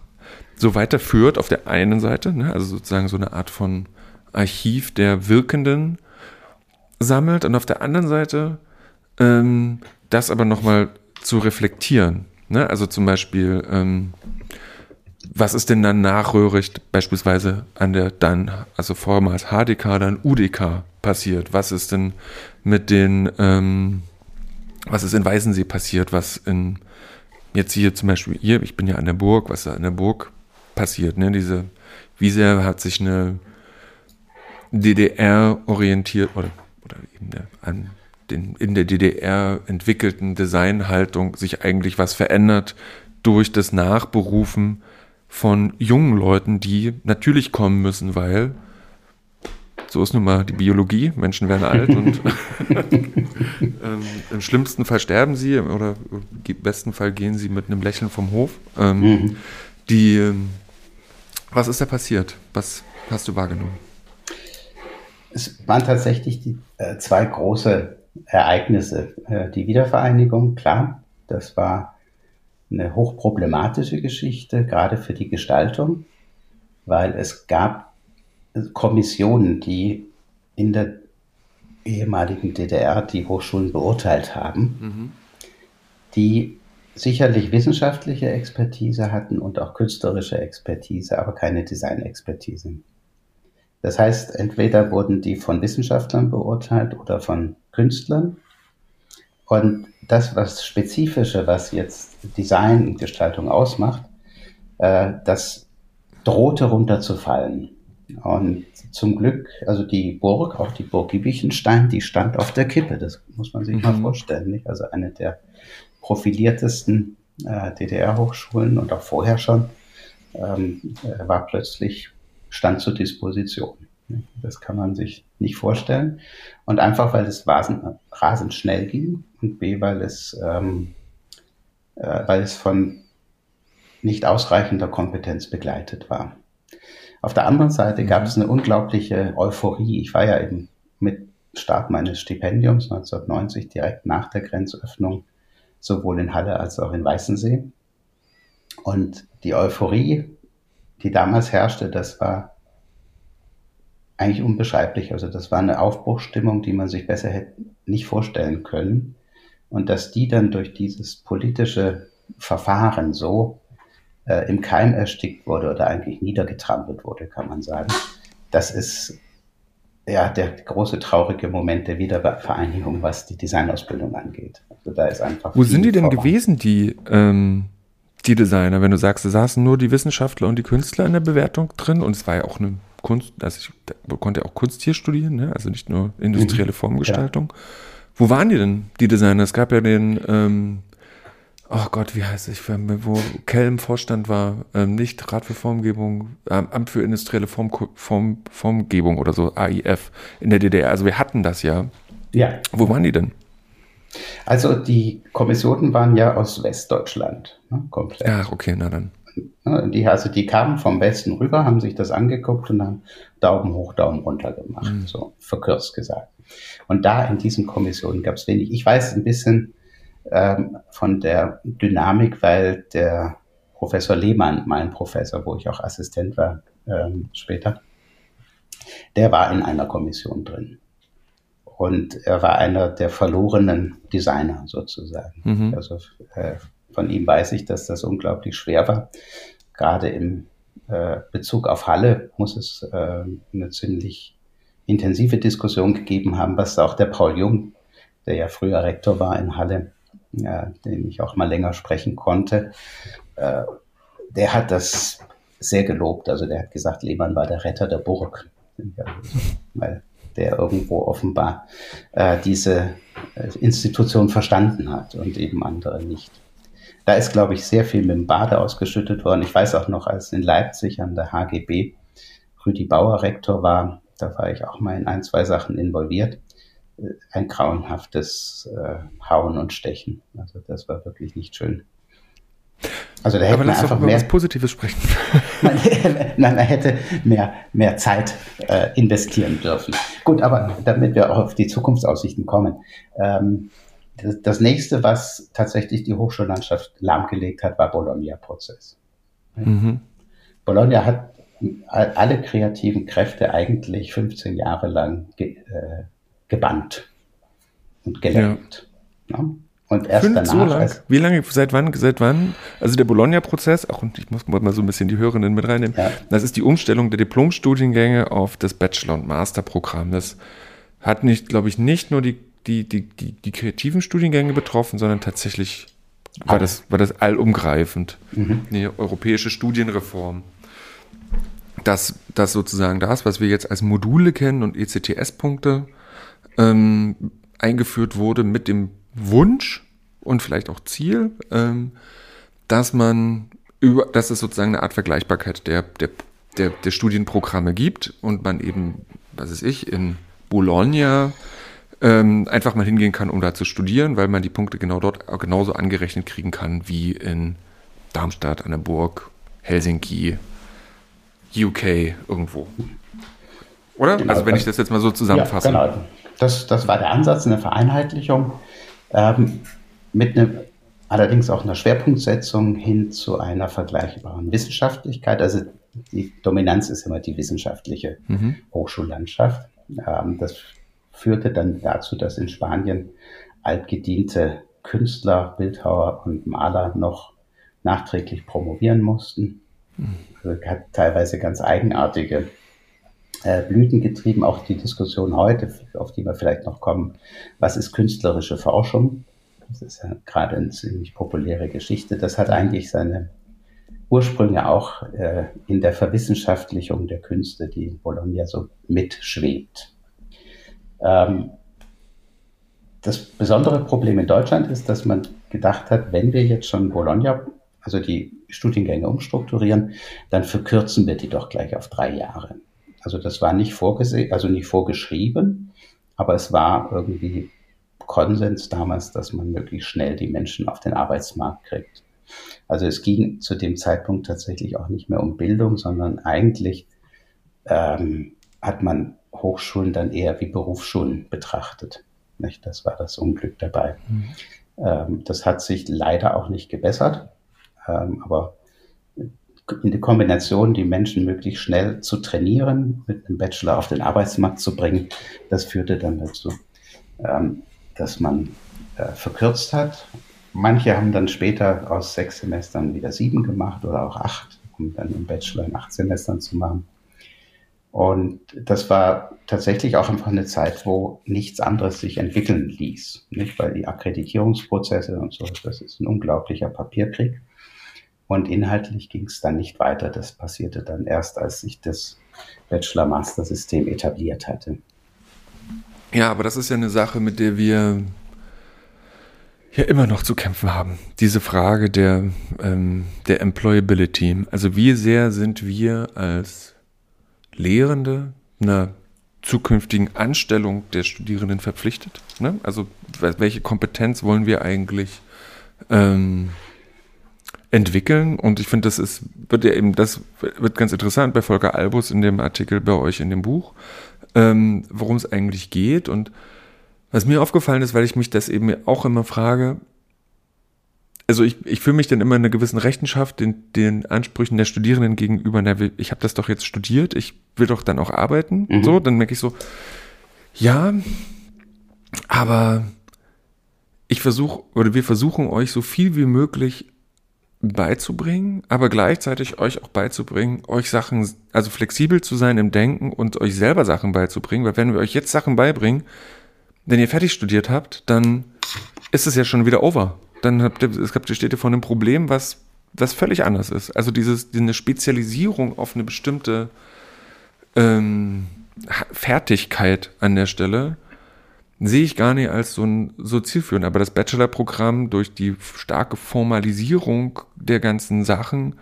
so weiterführt auf der einen Seite, ne, also sozusagen so eine Art von Archiv der Wirkenden sammelt und auf der anderen Seite ähm, das aber nochmal zu reflektieren. Ne? Also zum Beispiel, ähm, was ist denn dann nachröhrig beispielsweise an der dann, also vormals HDK, dann UDK passiert? Was ist denn mit den, ähm, was ist in Weißensee passiert? Was in, jetzt hier zum Beispiel, hier, ich bin ja an der Burg, was da an der Burg passiert, ne? Diese, wie sehr hat sich eine DDR orientiert oder, oder eben der, an den in der DDR entwickelten Designhaltung sich eigentlich was verändert durch das Nachberufen von jungen Leuten, die natürlich kommen müssen, weil so ist nun mal die Biologie. Menschen werden alt und ähm, im schlimmsten Fall sterben sie oder im besten Fall gehen sie mit einem Lächeln vom Hof. Ähm, mhm. Die, ähm, was ist da passiert? Was hast du wahrgenommen? Es waren tatsächlich die äh, zwei große Ereignisse. Äh, die Wiedervereinigung, klar, das war eine hochproblematische Geschichte, gerade für die Gestaltung, weil es gab Kommissionen, die in der ehemaligen DDR die Hochschulen beurteilt haben, mhm. die sicherlich wissenschaftliche Expertise hatten und auch künstlerische Expertise, aber keine Designexpertise. Das heißt, entweder wurden die von Wissenschaftlern beurteilt oder von Künstlern. Und das, was Spezifische, was jetzt Design und Gestaltung ausmacht, äh, das drohte runterzufallen. Und zum Glück, also die Burg, auch die Burg Giebichenstein, die stand auf der Kippe. Das muss man sich mhm. mal vorstellen. Nicht? Also eine der profiliertesten äh, DDR-Hochschulen und auch vorher schon ähm, äh, war plötzlich stand zur Disposition. Das kann man sich nicht vorstellen. Und einfach, weil es rasend schnell ging und B, weil es, ähm, äh, weil es von nicht ausreichender Kompetenz begleitet war. Auf der anderen Seite gab es eine unglaubliche Euphorie. Ich war ja eben mit Start meines Stipendiums 1990 direkt nach der Grenzöffnung sowohl in Halle als auch in Weißensee. Und die Euphorie, die damals herrschte, das war eigentlich unbeschreiblich. Also das war eine Aufbruchsstimmung, die man sich besser hätte nicht vorstellen können. Und dass die dann durch dieses politische Verfahren so äh, im Keim erstickt wurde oder eigentlich niedergetrampelt wurde, kann man sagen. Das ist ja der große traurige Moment der Wiedervereinigung, was die Designausbildung angeht. Also da ist einfach. Wo sind die denn voran. gewesen, die ähm, die Designer? Wenn du sagst, da saßen nur die Wissenschaftler und die Künstler in der Bewertung drin und es war ja auch eine Kunst, also ich konnte auch Kunst hier studieren, ne? also nicht nur industrielle mhm. Formgestaltung. Ja. Wo waren die denn, die Designer? Es gab ja den, ähm, oh Gott, wie heißt es, wo Kelm Vorstand war, ähm, nicht Rat für Formgebung, ähm, Amt für industrielle Form, Form, Formgebung oder so, AIF in der DDR. Also wir hatten das ja. Ja. Wo waren die denn? Also die Kommissionen waren ja aus Westdeutschland, ne, komplett. Ja, okay, na dann. Ne, die, also die kamen vom Westen rüber, haben sich das angeguckt und haben Daumen hoch, Daumen runter gemacht, mhm. so verkürzt gesagt. Und da in diesen Kommissionen gab es wenig. Ich weiß ein bisschen ähm, von der Dynamik, weil der Professor Lehmann, mein Professor, wo ich auch Assistent war ähm, später, der war in einer Kommission drin. Und er war einer der verlorenen Designer sozusagen. Mhm. Also äh, von ihm weiß ich, dass das unglaublich schwer war. Gerade im äh, Bezug auf Halle muss es äh, eine ziemlich intensive Diskussion gegeben haben, was auch der Paul Jung, der ja früher Rektor war in Halle, ja, den ich auch mal länger sprechen konnte, äh, der hat das sehr gelobt. Also der hat gesagt, Lehmann war der Retter der Burg. Weil der irgendwo offenbar äh, diese äh, Institution verstanden hat und eben andere nicht. Da ist, glaube ich, sehr viel mit dem Bade ausgeschüttet worden. Ich weiß auch noch, als in Leipzig an der HGB Rüdi Bauer Rektor war, da war ich auch mal in ein, zwei Sachen involviert. Ein grauenhaftes äh, Hauen und Stechen. Also das war wirklich nicht schön. Also da hätte Aber man einfach mehr Positives sprechen. man, man, hätte mehr, mehr Zeit äh, investieren dürfen. Gut, aber damit wir auch auf die Zukunftsaussichten kommen. Ähm, das, das nächste, was tatsächlich die Hochschullandschaft lahmgelegt hat, war Bologna-Prozess. Mhm. Bologna hat alle kreativen Kräfte eigentlich 15 Jahre lang ge, äh, gebannt und gelenkt. Ja. Ja? Und erst Fünf danach. so lang? Wie lange, seit wann, seit wann? Also der Bologna-Prozess, auch und ich muss mal so ein bisschen die Hörenden mit reinnehmen. Ja. Das ist die Umstellung der Diplomstudiengänge auf das Bachelor- und Masterprogramm. Das hat nicht, glaube ich, nicht nur die, die, die, die, die kreativen Studiengänge betroffen, sondern tatsächlich war das, war das allumgreifend. Eine europäische Studienreform. Dass, dass sozusagen das, was wir jetzt als Module kennen und ECTS-Punkte, ähm, eingeführt wurde mit dem Wunsch und vielleicht auch Ziel, ähm, dass man über, dass es sozusagen eine Art Vergleichbarkeit der, der, der, der Studienprogramme gibt und man eben, was weiß ich, in Bologna ähm, einfach mal hingehen kann, um da zu studieren, weil man die Punkte genau dort genauso angerechnet kriegen kann wie in Darmstadt, an der Burg, Helsinki, UK, irgendwo. Oder? Genau, also wenn ich das jetzt mal so zusammenfasse. Ja, genau. Das, das war der Ansatz, eine Vereinheitlichung ähm, mit einem, allerdings auch einer Schwerpunktsetzung hin zu einer vergleichbaren Wissenschaftlichkeit. Also die Dominanz ist immer die wissenschaftliche Mhm. Hochschullandschaft. Ähm, das führte dann dazu, dass in Spanien altgediente Künstler, Bildhauer und Maler noch nachträglich promovieren mussten. Also hat teilweise ganz eigenartige Blüten getrieben, auch die Diskussion heute, auf die wir vielleicht noch kommen, was ist künstlerische Forschung? Das ist ja gerade eine ziemlich populäre Geschichte. Das hat eigentlich seine Ursprünge auch äh, in der Verwissenschaftlichung der Künste, die in Bologna so mitschwebt. Ähm, das besondere Problem in Deutschland ist, dass man gedacht hat, wenn wir jetzt schon Bologna, also die Studiengänge umstrukturieren, dann verkürzen wir die doch gleich auf drei Jahre. Also das war nicht vorgesehen, also nicht vorgeschrieben, aber es war irgendwie Konsens damals, dass man möglichst schnell die Menschen auf den Arbeitsmarkt kriegt. Also es ging zu dem Zeitpunkt tatsächlich auch nicht mehr um Bildung, sondern eigentlich ähm, hat man Hochschulen dann eher wie Berufsschulen betrachtet. Nicht? Das war das Unglück dabei. Ähm, das hat sich leider auch nicht gebessert, ähm, aber in der Kombination, die Menschen möglichst schnell zu trainieren, mit einem Bachelor auf den Arbeitsmarkt zu bringen, das führte dann dazu, ähm, dass man äh, verkürzt hat. Manche haben dann später aus sechs Semestern wieder sieben gemacht oder auch acht, um dann einen Bachelor in acht Semestern zu machen. Und das war tatsächlich auch einfach eine Zeit, wo nichts anderes sich entwickeln ließ. Nicht, weil die Akkreditierungsprozesse und so, das ist ein unglaublicher Papierkrieg. Und inhaltlich ging es dann nicht weiter. Das passierte dann erst, als sich das Bachelor-Master-System etabliert hatte. Ja, aber das ist ja eine Sache, mit der wir ja immer noch zu kämpfen haben. Diese Frage der, ähm, der Employability. Also wie sehr sind wir als Lehrende einer zukünftigen Anstellung der Studierenden verpflichtet? Ne? Also welche Kompetenz wollen wir eigentlich ähm, entwickeln? Und ich finde, das ist, wird ja eben, das wird ganz interessant bei Volker Albus in dem Artikel bei euch in dem Buch, ähm, worum es eigentlich geht. Und was mir aufgefallen ist, weil ich mich das eben auch immer frage, also ich, ich fühle mich dann immer in einer gewissen Rechenschaft den, den Ansprüchen der Studierenden gegenüber, na, ich habe das doch jetzt studiert, ich will doch dann auch arbeiten. Mhm. So, dann merke ich so, ja, aber ich versuche oder wir versuchen euch so viel wie möglich beizubringen, aber gleichzeitig euch auch beizubringen, euch Sachen, also flexibel zu sein im Denken und euch selber Sachen beizubringen, weil wenn wir euch jetzt Sachen beibringen, wenn ihr fertig studiert habt, dann ist es ja schon wieder over. Dann habt ihr, es habt, steht ihr vor einem Problem, was, was völlig anders ist. Also dieses, eine Spezialisierung auf eine bestimmte ähm, Fertigkeit an der Stelle sehe ich gar nicht als so ein so zielführend. Aber das Bachelor-Programm durch die starke Formalisierung der ganzen Sachen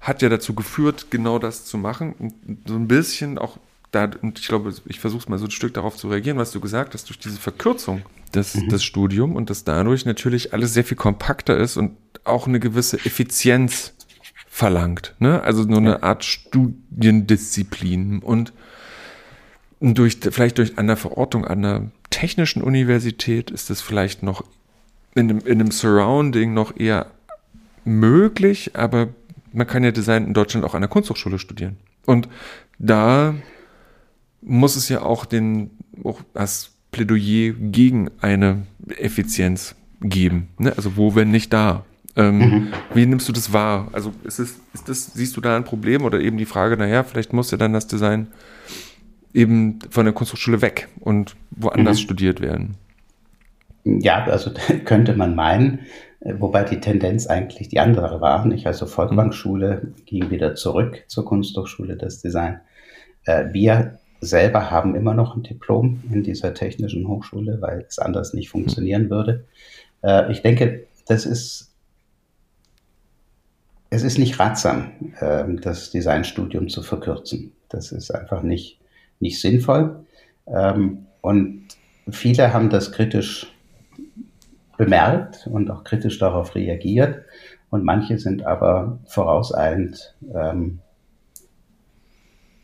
hat ja dazu geführt, genau das zu machen. Und so ein bisschen auch da, und ich glaube, ich versuche es mal so ein Stück darauf zu reagieren, was du gesagt hast, durch diese Verkürzung des, mhm. des Studiums und dass dadurch natürlich alles sehr viel kompakter ist und auch eine gewisse Effizienz verlangt. Ne? Also nur eine Art Studiendisziplin und durch, vielleicht durch eine Verortung an einer technischen Universität ist es vielleicht noch in einem, in einem Surrounding noch eher möglich, aber man kann ja Design in Deutschland auch an der Kunsthochschule studieren. Und da muss es ja auch den auch das Plädoyer gegen eine Effizienz geben. Ne? Also wo, wenn nicht da? Ähm, mhm. Wie nimmst du das wahr? Also ist es, ist das, siehst du da ein Problem oder eben die Frage, naja, vielleicht muss ja dann das Design eben von der Kunsthochschule weg und woanders mhm. studiert werden? Ja, also könnte man meinen, äh, wobei die Tendenz eigentlich die andere war. Nicht? Also Volkbankschule ging wieder zurück zur Kunsthochschule des Design. Äh, wir selber haben immer noch ein Diplom in dieser technischen Hochschule, weil es anders nicht funktionieren würde. Äh, ich denke, das ist es ist nicht ratsam, ähm, das Designstudium zu verkürzen. Das ist einfach nicht, nicht sinnvoll. Ähm, und viele haben das kritisch bemerkt und auch kritisch darauf reagiert. Und manche sind aber vorauseilend ähm,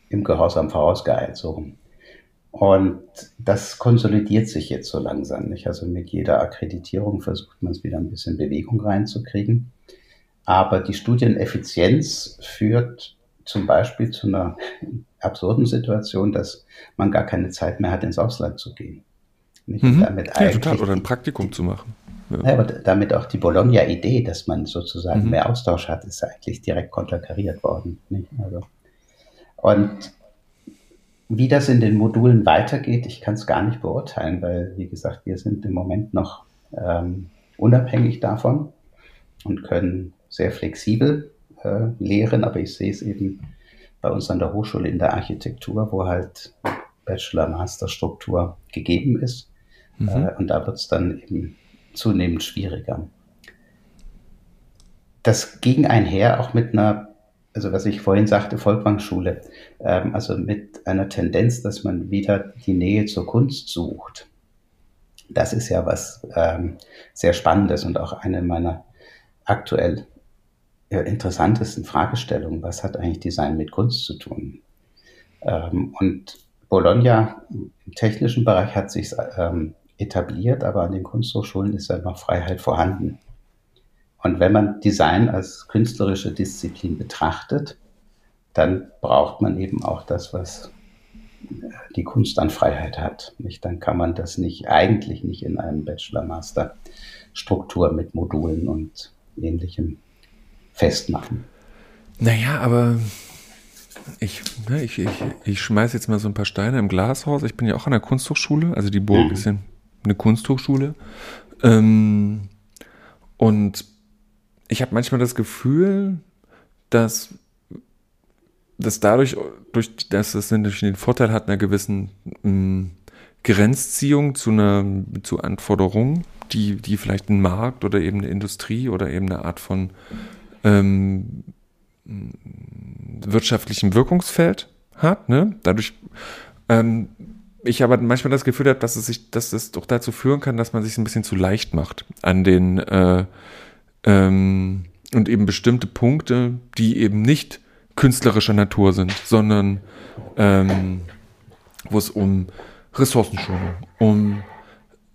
im Gehorsam vorausgeeilt. So. Und das konsolidiert sich jetzt so langsam. Nicht? Also mit jeder Akkreditierung versucht man es wieder ein bisschen Bewegung reinzukriegen. Aber die Studieneffizienz führt zum Beispiel zu einer absurden Situation, dass man gar keine Zeit mehr hat, ins Ausland zu gehen. Mhm. Damit ja, total. Oder ein Praktikum zu machen. Ja. ja aber damit auch die Bologna-Idee, dass man sozusagen mhm. mehr Austausch hat, ist eigentlich direkt konterkariert worden. Also, und wie das in den Modulen weitergeht, ich kann es gar nicht beurteilen, weil, wie gesagt, wir sind im Moment noch ähm, unabhängig davon und können sehr flexibel äh, lehren, aber ich sehe es eben bei uns an der Hochschule in der Architektur, wo halt Bachelor-Master-Struktur gegeben ist. Mhm. Äh, und da wird es dann eben zunehmend schwieriger. Das ging einher auch mit einer, also was ich vorhin sagte, Volkwang-Schule, ähm, also mit einer Tendenz, dass man wieder die Nähe zur Kunst sucht. Das ist ja was ähm, sehr Spannendes und auch eine meiner aktuell interessantesten Fragestellungen. Was hat eigentlich Design mit Kunst zu tun? Ähm, und Bologna im technischen Bereich hat sich ähm, etabliert, aber an den Kunsthochschulen ist ja noch Freiheit vorhanden. Und wenn man Design als künstlerische Disziplin betrachtet, dann braucht man eben auch das, was äh, die Kunst an Freiheit hat. Nicht? Dann kann man das nicht, eigentlich nicht in einem Bachelor-Master-Struktur mit Modulen und ähnlichem festmachen. Naja, aber ich, ne, ich, ich, ich schmeiß jetzt mal so ein paar Steine im Glashaus. Ich bin ja auch an der Kunsthochschule, also die Burg mhm. ist ja eine Kunsthochschule. Ähm, und ich habe manchmal das Gefühl, dass, dass dadurch, durch, dass es den Vorteil hat, einer gewissen mh, mm, Grenzziehung zu einer zu Anforderungen, die, die vielleicht ein Markt oder eben eine Industrie oder eben eine Art von ähm, wirtschaftlichem Wirkungsfeld hat. Ne? Dadurch ähm, ich aber manchmal das Gefühl habe, dass es sich, dass es doch dazu führen kann, dass man sich ein bisschen zu leicht macht an den äh, ähm, und eben bestimmte Punkte, die eben nicht künstlerischer Natur sind, sondern ähm, wo es um Ressourcenschonung, um,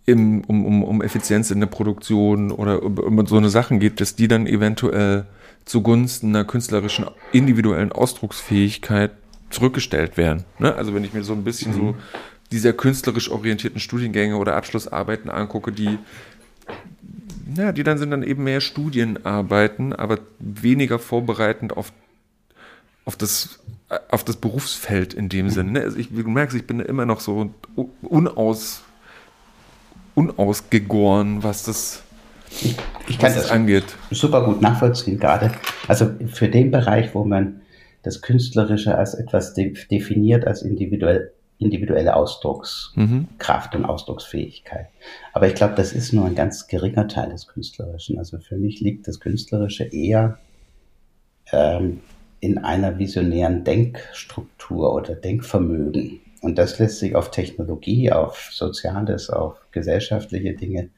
im, um, um, um Effizienz in der Produktion oder um, um so eine Sachen geht, dass die dann eventuell zugunsten einer künstlerischen individuellen Ausdrucksfähigkeit zurückgestellt werden. Ne? Also wenn ich mir so ein bisschen mhm. so dieser künstlerisch orientierten Studiengänge oder Abschlussarbeiten angucke, die ja, die dann sind dann eben mehr Studienarbeiten, aber weniger vorbereitend auf, auf, das, auf das Berufsfeld in dem Sinne. Ne? Also ich, du merkst, ich bin immer noch so unaus, unausgegoren, was das, ich, ich kann das angeht. super gut nachvollziehen gerade. Also für den Bereich, wo man das Künstlerische als etwas definiert, als individuell individuelle Ausdruckskraft mhm. und Ausdrucksfähigkeit. Aber ich glaube, das ist nur ein ganz geringer Teil des Künstlerischen. Also für mich liegt das Künstlerische eher ähm, in einer visionären Denkstruktur oder Denkvermögen. Und das lässt sich auf Technologie, auf Soziales, auf gesellschaftliche Dinge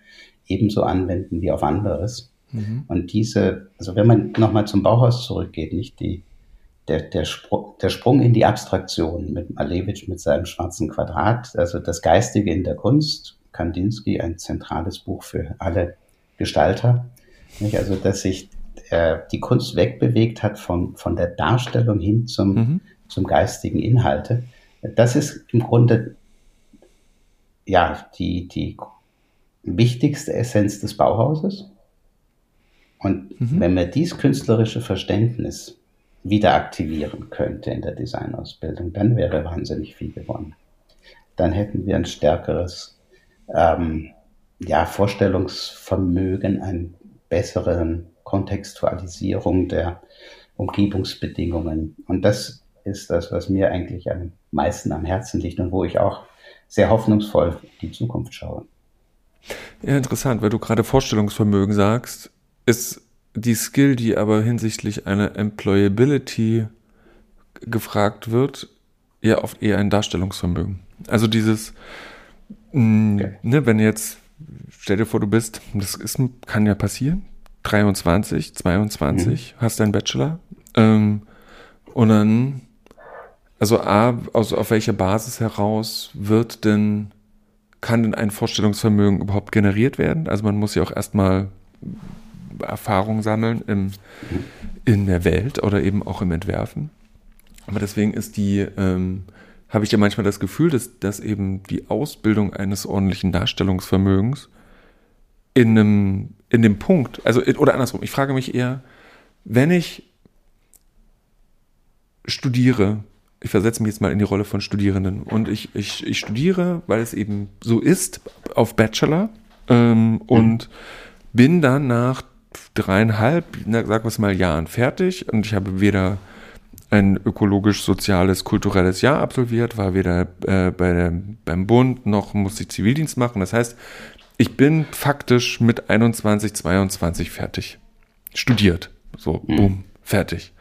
ebenso anwenden wie auf anderes. Mhm. Und diese, also wenn man nochmal zum Bauhaus zurückgeht, nicht die der, der, Sprung, der Sprung in die Abstraktion mit Malevich mit seinem schwarzen Quadrat, also das Geistige in der Kunst, Kandinsky, ein zentrales Buch für alle Gestalter. Nicht? Also, dass sich äh, die Kunst wegbewegt hat von, von der Darstellung hin zum, mhm. zum geistigen Inhalte. Das ist im Grunde ja die, die wichtigste Essenz des Bauhauses. Und mhm. wenn man dieses künstlerische Verständnis wieder aktivieren könnte in der Designausbildung, dann wäre wahnsinnig viel gewonnen. Dann hätten wir ein stärkeres ähm, ja, Vorstellungsvermögen, eine bessere Kontextualisierung der Umgebungsbedingungen. Und das ist das, was mir eigentlich am meisten am Herzen liegt und wo ich auch sehr hoffnungsvoll in die Zukunft schaue. Ja, interessant, weil du gerade Vorstellungsvermögen sagst, ist die Skill, die aber hinsichtlich einer Employability gefragt wird, ja oft eher ein Darstellungsvermögen. Also dieses, mh, okay. ne, wenn jetzt, stell dir vor, du bist, das ist, kann ja passieren, 23, 22, mhm. hast deinen Bachelor, ähm, und dann, also A, also auf welcher Basis heraus wird denn, kann denn ein Vorstellungsvermögen überhaupt generiert werden? Also man muss ja auch erstmal Erfahrung sammeln im, in der Welt oder eben auch im Entwerfen. Aber deswegen ist die, ähm, habe ich ja manchmal das Gefühl, dass, dass eben die Ausbildung eines ordentlichen Darstellungsvermögens in einem, in dem Punkt, also oder andersrum, ich frage mich eher, wenn ich studiere, ich versetze mich jetzt mal in die Rolle von Studierenden und ich, ich, ich studiere, weil es eben so ist, auf Bachelor ähm, und mhm. bin dann nach dreieinhalb, sagen wir es mal, Jahren fertig und ich habe weder ein ökologisch-soziales, kulturelles Jahr absolviert, war weder äh, bei der, beim Bund noch muss ich Zivildienst machen. Das heißt, ich bin faktisch mit 21, 22 fertig. Studiert. So, mhm. boom, fertig.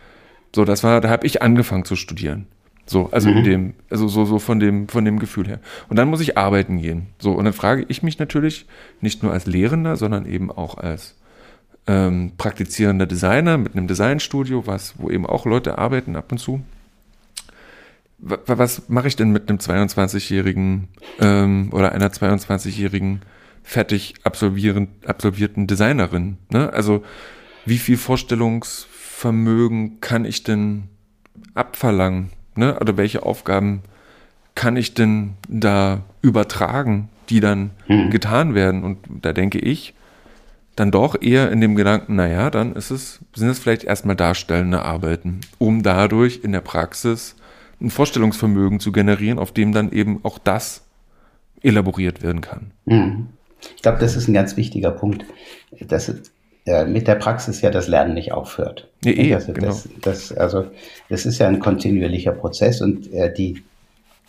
So, das war, da habe ich angefangen zu studieren. So, also mhm. in dem, also so, so von dem, von dem Gefühl her. Und dann muss ich arbeiten gehen. So, und dann frage ich mich natürlich, nicht nur als Lehrender, sondern eben auch als ähm, praktizierender Designer mit einem Designstudio, was, wo eben auch Leute arbeiten ab und zu. W was mache ich denn mit einem 22-jährigen ähm, oder einer 22-jährigen fertig absolvierten Designerin? Ne? Also wie viel Vorstellungsvermögen kann ich denn abverlangen? Ne? Oder welche Aufgaben kann ich denn da übertragen, die dann hm. getan werden? Und da denke ich, dann doch eher in dem Gedanken, naja, dann ist es, sind es vielleicht erstmal darstellende Arbeiten, um dadurch in der Praxis ein Vorstellungsvermögen zu generieren, auf dem dann eben auch das elaboriert werden kann. Mhm. Ich glaube, das ist ein ganz wichtiger Punkt, dass äh, mit der Praxis ja das Lernen nicht aufhört. Ja, eh, also, genau. das, das, also das ist ja ein kontinuierlicher Prozess und äh, die,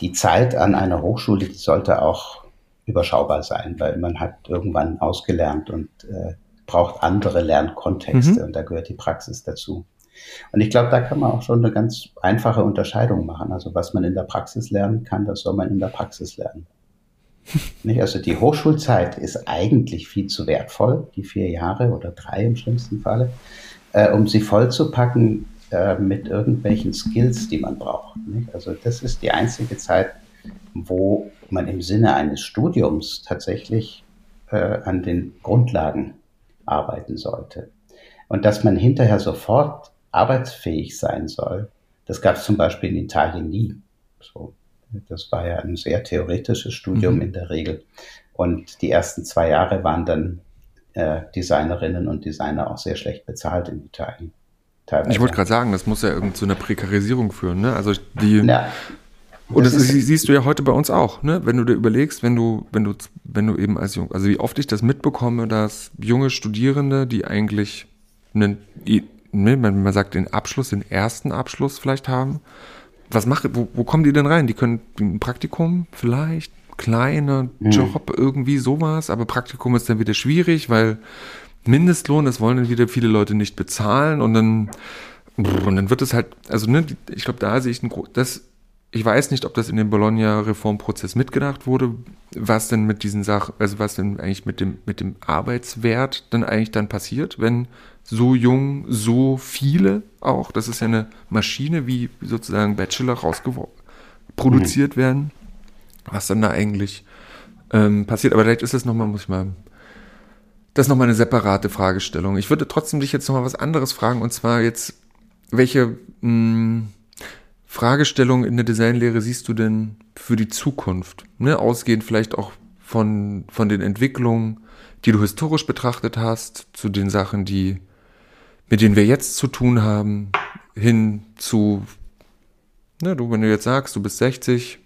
die Zeit an einer Hochschule, die sollte auch überschaubar sein, weil man hat irgendwann ausgelernt und äh, braucht andere Lernkontexte mhm. und da gehört die Praxis dazu. Und ich glaube, da kann man auch schon eine ganz einfache Unterscheidung machen. Also was man in der Praxis lernen kann, das soll man in der Praxis lernen. Also die Hochschulzeit ist eigentlich viel zu wertvoll, die vier Jahre oder drei im schlimmsten Falle, äh, um sie vollzupacken äh, mit irgendwelchen Skills, die man braucht. Nicht? Also das ist die einzige Zeit, wo man im Sinne eines Studiums tatsächlich äh, an den Grundlagen arbeiten sollte. Und dass man hinterher sofort arbeitsfähig sein soll, das gab es zum Beispiel in Italien nie. So, das war ja ein sehr theoretisches Studium mhm. in der Regel. Und die ersten zwei Jahre waren dann äh, Designerinnen und Designer auch sehr schlecht bezahlt in Italien. Teilweise. Ich wollte gerade sagen, das muss ja irgendwie zu einer Prekarisierung führen. Ne? Also die, ja. Und das, das ist, siehst du ja heute bei uns auch, ne? Wenn du dir überlegst, wenn du, wenn du, wenn du eben als jung, also wie oft ich das mitbekomme, dass junge Studierende, die eigentlich einen, ne, man sagt den Abschluss, den ersten Abschluss vielleicht haben, was macht, wo, wo kommen die denn rein? Die können ein Praktikum vielleicht, kleiner hm. Job, irgendwie sowas, aber Praktikum ist dann wieder schwierig, weil Mindestlohn, das wollen dann wieder viele Leute nicht bezahlen und dann, und dann wird es halt, also ne, ich glaube, da sehe ich ein, das ich weiß nicht, ob das in dem Bologna-Reformprozess mitgedacht wurde, was denn mit diesen Sachen, also was denn eigentlich mit dem, mit dem Arbeitswert dann eigentlich dann passiert, wenn so jung, so viele auch, das ist ja eine Maschine, wie sozusagen Bachelor produziert mhm. werden, was dann da eigentlich ähm, passiert. Aber vielleicht ist das nochmal, muss ich mal, das ist nochmal eine separate Fragestellung. Ich würde trotzdem dich jetzt nochmal was anderes fragen, und zwar jetzt, welche, mh, hm, Fragestellungen in der Designlehre siehst du denn für die Zukunft? Ne? Ausgehend vielleicht auch von, von den Entwicklungen, die du historisch betrachtet hast, zu den Sachen, die, mit denen wir jetzt zu tun haben, hin zu, ne, du, wenn du jetzt sagst, du bist 60,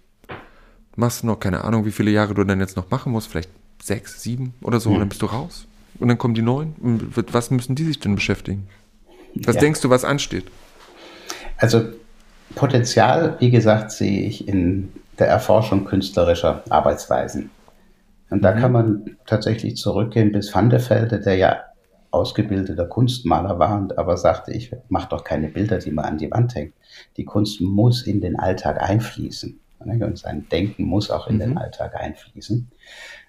machst noch keine Ahnung, wie viele Jahre du dann jetzt noch machen musst, vielleicht sechs, sieben oder so, mhm. und dann bist du raus. Und dann kommen die neuen. Und was müssen die sich denn beschäftigen? Was ja. denkst du, was ansteht? Also Potenzial, wie gesagt, sehe ich in der Erforschung künstlerischer Arbeitsweisen. Und da mhm. kann man tatsächlich zurückgehen bis Van der Velde, der ja ausgebildeter Kunstmaler war und aber sagte, ich mache doch keine Bilder, die man an die Wand hängt. Die Kunst muss in den Alltag einfließen. Und sein Denken muss auch in mhm. den Alltag einfließen.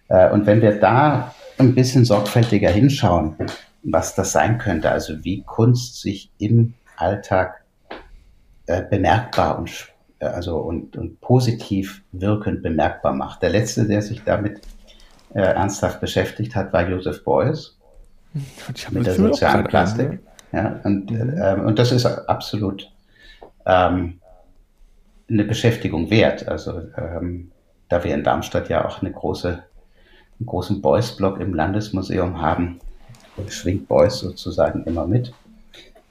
Äh, und wenn wir da ein bisschen sorgfältiger hinschauen, was das sein könnte, also wie Kunst sich im Alltag äh, bemerkbar und, äh, also und, und positiv wirkend bemerkbar macht. Der letzte, der sich damit ernsthaft beschäftigt hat, war Joseph Beuys mit der sozialen Plastik. Ne? Ja, und, mhm. äh, und das ist absolut ähm, eine Beschäftigung wert. Also ähm, da wir in Darmstadt ja auch eine große, einen großen Beuys-Block im Landesmuseum haben, schwingt Beuys sozusagen immer mit.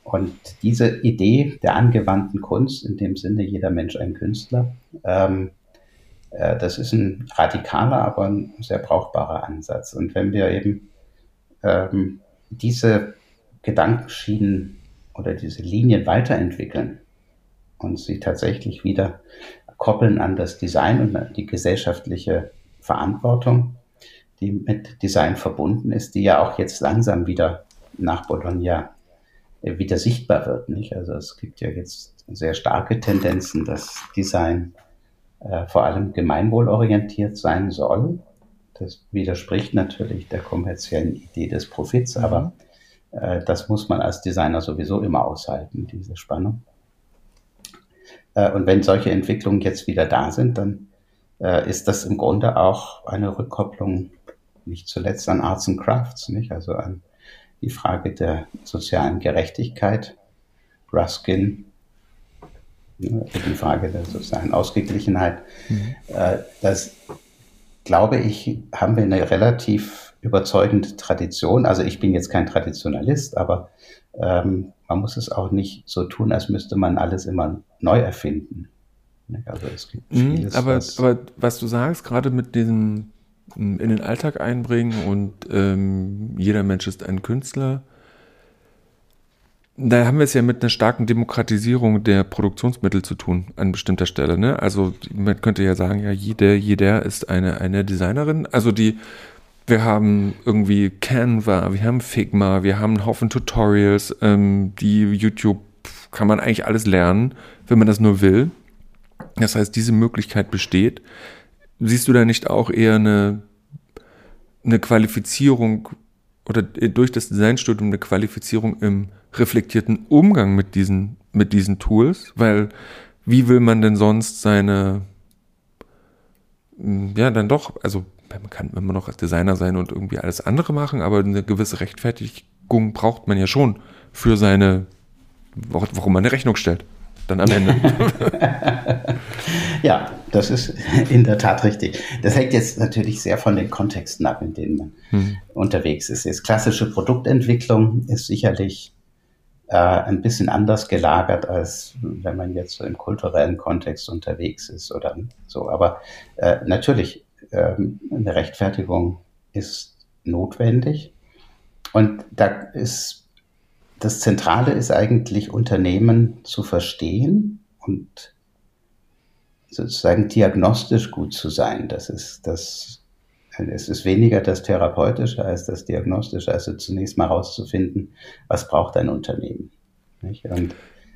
Und diese Idee der angewandten Kunst, in dem Sinne jeder Mensch ein Künstler, ähm, äh, das ist ein radikaler, aber ein sehr brauchbarer Ansatz. Und wenn wir eben ähm, diese Gedankenschienen oder diese Linien weiterentwickeln und sie tatsächlich wieder koppeln an das Design und an die gesellschaftliche Verantwortung, die mit Design verbunden ist, die ja auch jetzt langsam wieder nach Bologna äh, wieder sichtbar wird. Nicht? Also es gibt ja jetzt sehr starke Tendenzen, dass Design äh, vor allem gemeinwohlorientiert sein soll. Das widerspricht natürlich der kommerziellen Idee des Profits, mhm. aber äh, das muss man als Designer sowieso immer aushalten, diese Spannung. Äh, und wenn solche Entwicklungen jetzt wieder da sind, dann äh, ist das im Grunde auch eine Rückkopplung nicht zuletzt an Arts and Crafts, nicht? Also an die Frage der sozialen Gerechtigkeit. Ruskin, ne, die Frage der sozialen Ausgeglichenheit. Mhm. Äh, das, glaube ich, haben wir eine relativ überzeugende Tradition. Also ich bin jetzt kein Traditionalist, aber ähm, man muss es auch nicht so tun, als müsste man alles immer neu erfinden. Also es gibt mhm, vieles, aber, was, aber was du sagst, gerade mit diesem in den Alltag einbringen und ähm, jeder Mensch ist ein Künstler. Da haben wir es ja mit einer starken Demokratisierung der Produktionsmittel zu tun an bestimmter Stelle. Ne? Also man könnte ja sagen, ja, jeder, jeder ist eine, eine Designerin. Also die, wir haben irgendwie Canva, wir haben Figma, wir haben einen Haufen Tutorials, ähm, die YouTube kann man eigentlich alles lernen, wenn man das nur will. Das heißt, diese Möglichkeit besteht. Siehst du da nicht auch eher eine, eine Qualifizierung oder durch das Designstudium eine Qualifizierung im reflektierten Umgang mit diesen, mit diesen Tools? Weil wie will man denn sonst seine, ja, dann doch, also man kann immer noch als Designer sein und irgendwie alles andere machen, aber eine gewisse Rechtfertigung braucht man ja schon für seine, warum man eine Rechnung stellt dann am Ende. ja, das ist in der Tat richtig. Das hängt jetzt natürlich sehr von den Kontexten ab, in denen man hm. unterwegs ist. Jetzt klassische Produktentwicklung ist sicherlich äh, ein bisschen anders gelagert, als wenn man jetzt so im kulturellen Kontext unterwegs ist oder so. Aber äh, natürlich, äh, eine Rechtfertigung ist notwendig. Und da ist das Zentrale ist eigentlich, Unternehmen zu verstehen und sozusagen diagnostisch gut zu sein. Das ist das, es ist weniger das Therapeutische als das Diagnostische, also zunächst mal herauszufinden, was braucht ein Unternehmen. Nicht? Und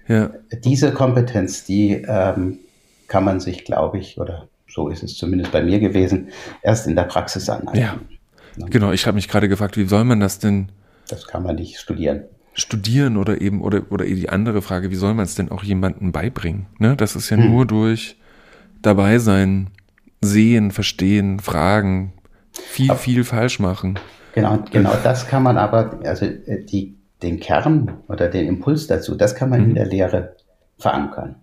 ja. diese Kompetenz, die ähm, kann man sich, glaube ich, oder so ist es zumindest bei mir gewesen, erst in der Praxis aneignen. Ja. Genau, ich habe mich gerade gefragt, wie soll man das denn? Das kann man nicht studieren studieren oder eben, oder, oder die andere Frage, wie soll man es denn auch jemandem beibringen? Ne? Das ist ja hm. nur durch dabei sein, sehen, verstehen, fragen, viel, aber, viel falsch machen. Genau, genau das kann man aber, also äh, die, den Kern oder den Impuls dazu, das kann man mhm. in der Lehre verankern.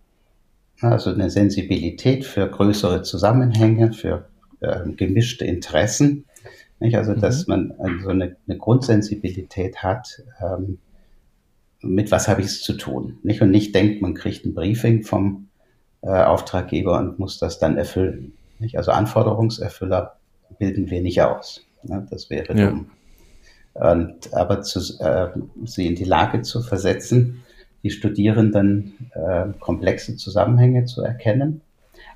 Also eine Sensibilität für größere Zusammenhänge, für äh, gemischte Interessen. Nicht? Also, mhm. dass man so eine, eine Grundsensibilität hat, ähm, mit was habe ich es zu tun. Nicht? Und nicht denkt, man kriegt ein Briefing vom äh, Auftraggeber und muss das dann erfüllen. Nicht? Also Anforderungserfüller bilden wir nicht aus. Ne? Das wäre ja. dumm. Und, aber zu, äh, sie in die Lage zu versetzen, die Studierenden äh, komplexe Zusammenhänge zu erkennen,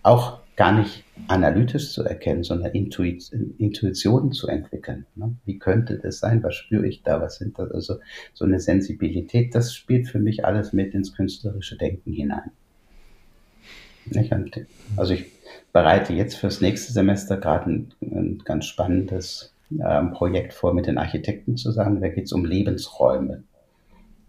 auch gar nicht analytisch zu erkennen, sondern Intuit Intuitionen zu entwickeln. Ne? Wie könnte das sein? Was spüre ich da? Was sind das? Also so eine Sensibilität, das spielt für mich alles mit ins künstlerische Denken hinein. Und, also ich bereite jetzt fürs nächste Semester gerade ein, ein ganz spannendes äh, Projekt vor mit den Architekten zusammen. Da geht es um Lebensräume.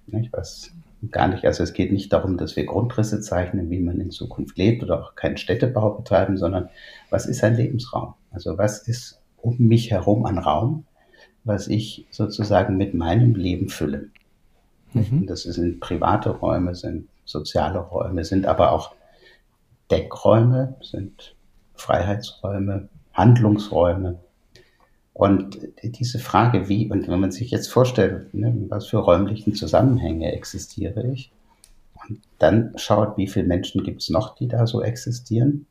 Nicht? Was gar nicht, also es geht nicht darum, dass wir Grundrisse zeichnen, wie man in Zukunft lebt oder auch keinen Städtebau betreiben, sondern was ist ein Lebensraum? Also was ist um mich herum an Raum, was ich sozusagen mit meinem Leben fülle? Mhm. Das sind private Räume, sind soziale Räume, sind aber auch Deckräume, sind Freiheitsräume, Handlungsräume. Und diese Frage, wie, und wenn man sich jetzt vorstellt, ne, was für räumlichen Zusammenhänge existiere ich, und dann schaut, wie viele Menschen gibt es noch, die da so existieren.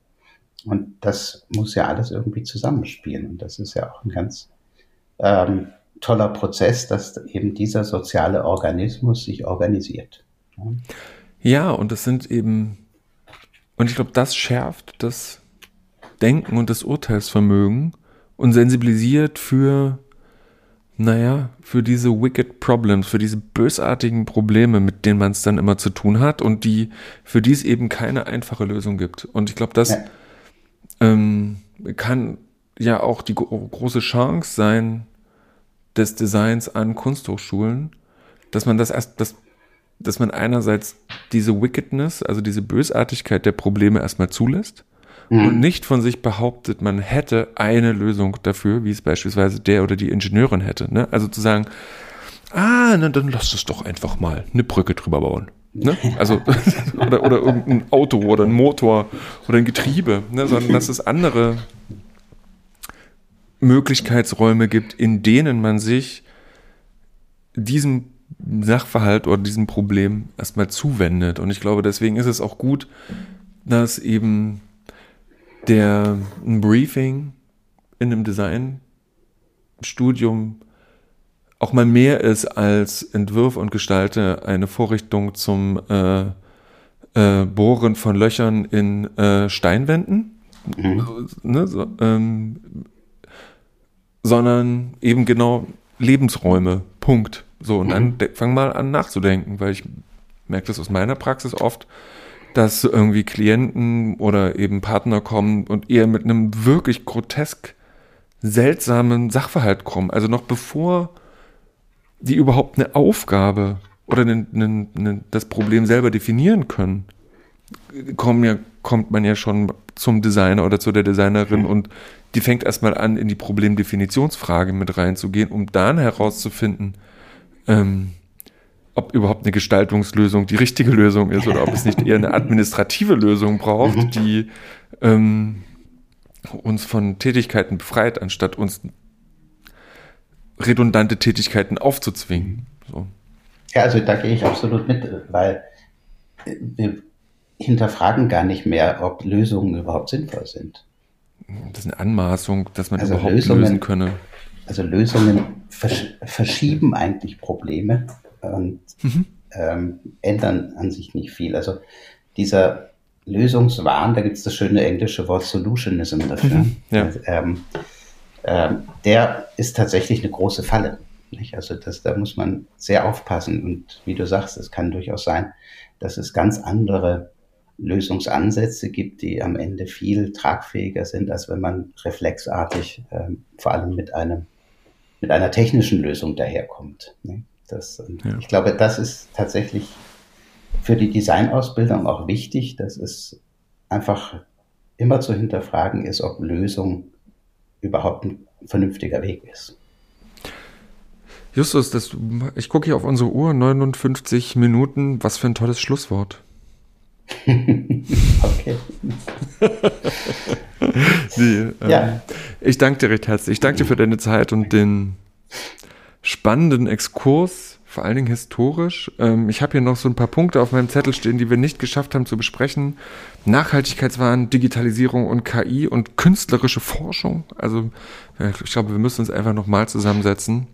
Und das muss ja alles irgendwie zusammenspielen. Und das ist ja auch ein ganz ähm, toller Prozess, dass eben dieser soziale Organismus sich organisiert. Ja, ja und das sind eben, und ich glaube, das schärft das Denken und das Urteilsvermögen und sensibilisiert für, naja, für diese wicked problems, für diese bösartigen Probleme, mit denen man es dann immer zu tun hat und die, für die es eben keine einfache Lösung gibt. Und ich glaube, das ja. ähm, kann ja auch die große Chance sein des Designs an Kunsthochschulen, dass man das erst, dass, dass man einerseits diese Wickedness, also diese Bösartigkeit der Probleme erstmal zulässt mhm. und nicht von sich behauptet, man hätte eine Lösung dafür, wie es beispielsweise der oder die Ingenieurin hätte. Ne? Also zu sagen, ah, na, dann lass es doch einfach mal eine Brücke drüber bauen. Ne? Also, oder, oder irgendein Auto oder ein Motor oder ein Getriebe, ne? sondern dass es andere Möglichkeitsräume gibt, in denen man sich diesem Sachverhalt oder diesem Problem erstmal zuwendet. Und ich glaube, deswegen ist es auch gut, dass eben der ein Briefing in einem Designstudium auch mal mehr ist als Entwürfe und Gestalte eine Vorrichtung zum äh, äh, Bohren von Löchern in äh, Steinwänden, mhm. ne, so, ähm, sondern eben genau Lebensräume. Punkt. So, und mhm. dann fang mal an nachzudenken, weil ich merke das aus meiner Praxis oft, dass irgendwie Klienten oder eben Partner kommen und eher mit einem wirklich grotesk seltsamen Sachverhalt kommen. Also noch bevor die überhaupt eine Aufgabe oder einen, einen, einen, das Problem selber definieren können, kommen ja, kommt man ja schon zum Designer oder zu der Designerin und die fängt erstmal an, in die Problemdefinitionsfrage mit reinzugehen, um dann herauszufinden, ähm, ob überhaupt eine Gestaltungslösung die richtige Lösung ist oder ob es nicht eher eine administrative Lösung braucht, mhm. die ähm, uns von Tätigkeiten befreit, anstatt uns redundante Tätigkeiten aufzuzwingen. So. Ja, also da gehe ich absolut mit, weil wir hinterfragen gar nicht mehr, ob Lösungen überhaupt sinnvoll sind. Das ist eine Anmaßung, dass man also überhaupt Lösungen, lösen könne. Also Lösungen versch verschieben eigentlich Probleme und mhm. ähm, ändern an sich nicht viel. Also dieser Lösungswahn, da gibt es das schöne englische Wort Solutionism dafür. Mhm. Ja. Ähm, ähm, der ist tatsächlich eine große Falle. Nicht? Also das, da muss man sehr aufpassen. Und wie du sagst, es kann durchaus sein, dass es ganz andere Lösungsansätze gibt, die am Ende viel tragfähiger sind, als wenn man reflexartig ähm, vor allem mit einem mit einer technischen Lösung daherkommt. Ne? Das, ja. Ich glaube, das ist tatsächlich für die Designausbildung auch wichtig, dass es einfach immer zu hinterfragen ist, ob Lösung überhaupt ein vernünftiger Weg ist. Justus, das, ich gucke hier auf unsere Uhr, 59 Minuten. Was für ein tolles Schlusswort. okay. Die, ähm, ja. Ich danke dir recht herzlich. Ich danke dir für deine Zeit und den spannenden Exkurs, vor allen Dingen historisch. Ähm, ich habe hier noch so ein paar Punkte auf meinem Zettel stehen, die wir nicht geschafft haben zu besprechen. Nachhaltigkeitswahn, Digitalisierung und KI und künstlerische Forschung. Also ich glaube, wir müssen uns einfach nochmal zusammensetzen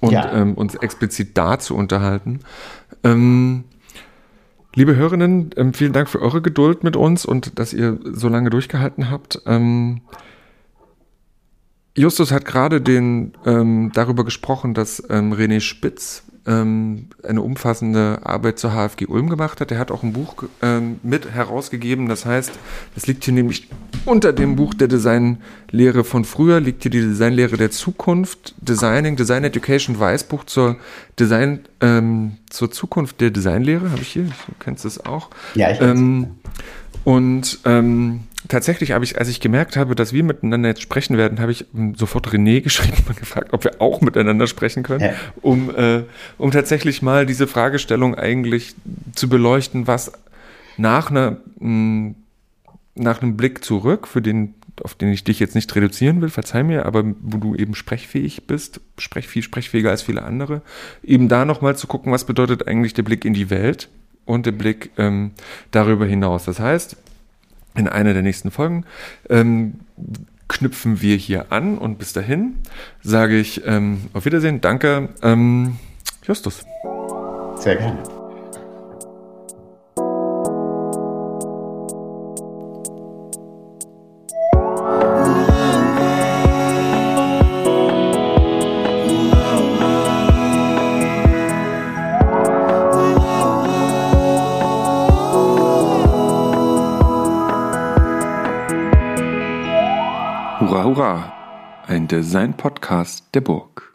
und ja. ähm, uns explizit dazu unterhalten. Ähm, liebe Hörerinnen, ähm, vielen Dank für eure Geduld mit uns und dass ihr so lange durchgehalten habt. Ähm, Justus hat gerade den ähm, darüber gesprochen, dass René Spitz ähm, eine umfassende Arbeit zur HFG Ulm gemacht hat. Er hat auch ein Buch ähm, mit herausgegeben. Das heißt, es liegt hier nämlich unter dem Buch der Designlehre von früher, liegt hier die Designlehre der Zukunft, Designing, Design Education, Weißbuch zur Design, ähm, zur Zukunft der Designlehre, habe ich hier. Du kennst es auch. Ja, ich ähm, Und ähm, tatsächlich habe ich, als ich gemerkt habe, dass wir miteinander jetzt sprechen werden, habe ich sofort René geschrieben und gefragt, ob wir auch miteinander sprechen können, ja. um, äh, um tatsächlich mal diese Fragestellung eigentlich zu beleuchten, was nach einer, mh, nach einem Blick zurück, für den, auf den ich dich jetzt nicht reduzieren will, verzeih mir, aber wo du eben sprechfähig bist, sprech viel sprechfähiger als viele andere, eben da nochmal zu gucken, was bedeutet eigentlich der Blick in die Welt und der Blick ähm, darüber hinaus. Das heißt, in einer der nächsten Folgen ähm, knüpfen wir hier an und bis dahin sage ich ähm, auf Wiedersehen. Danke, ähm, Justus. Sehr gerne. Hurra, ein Design-Podcast der Burg.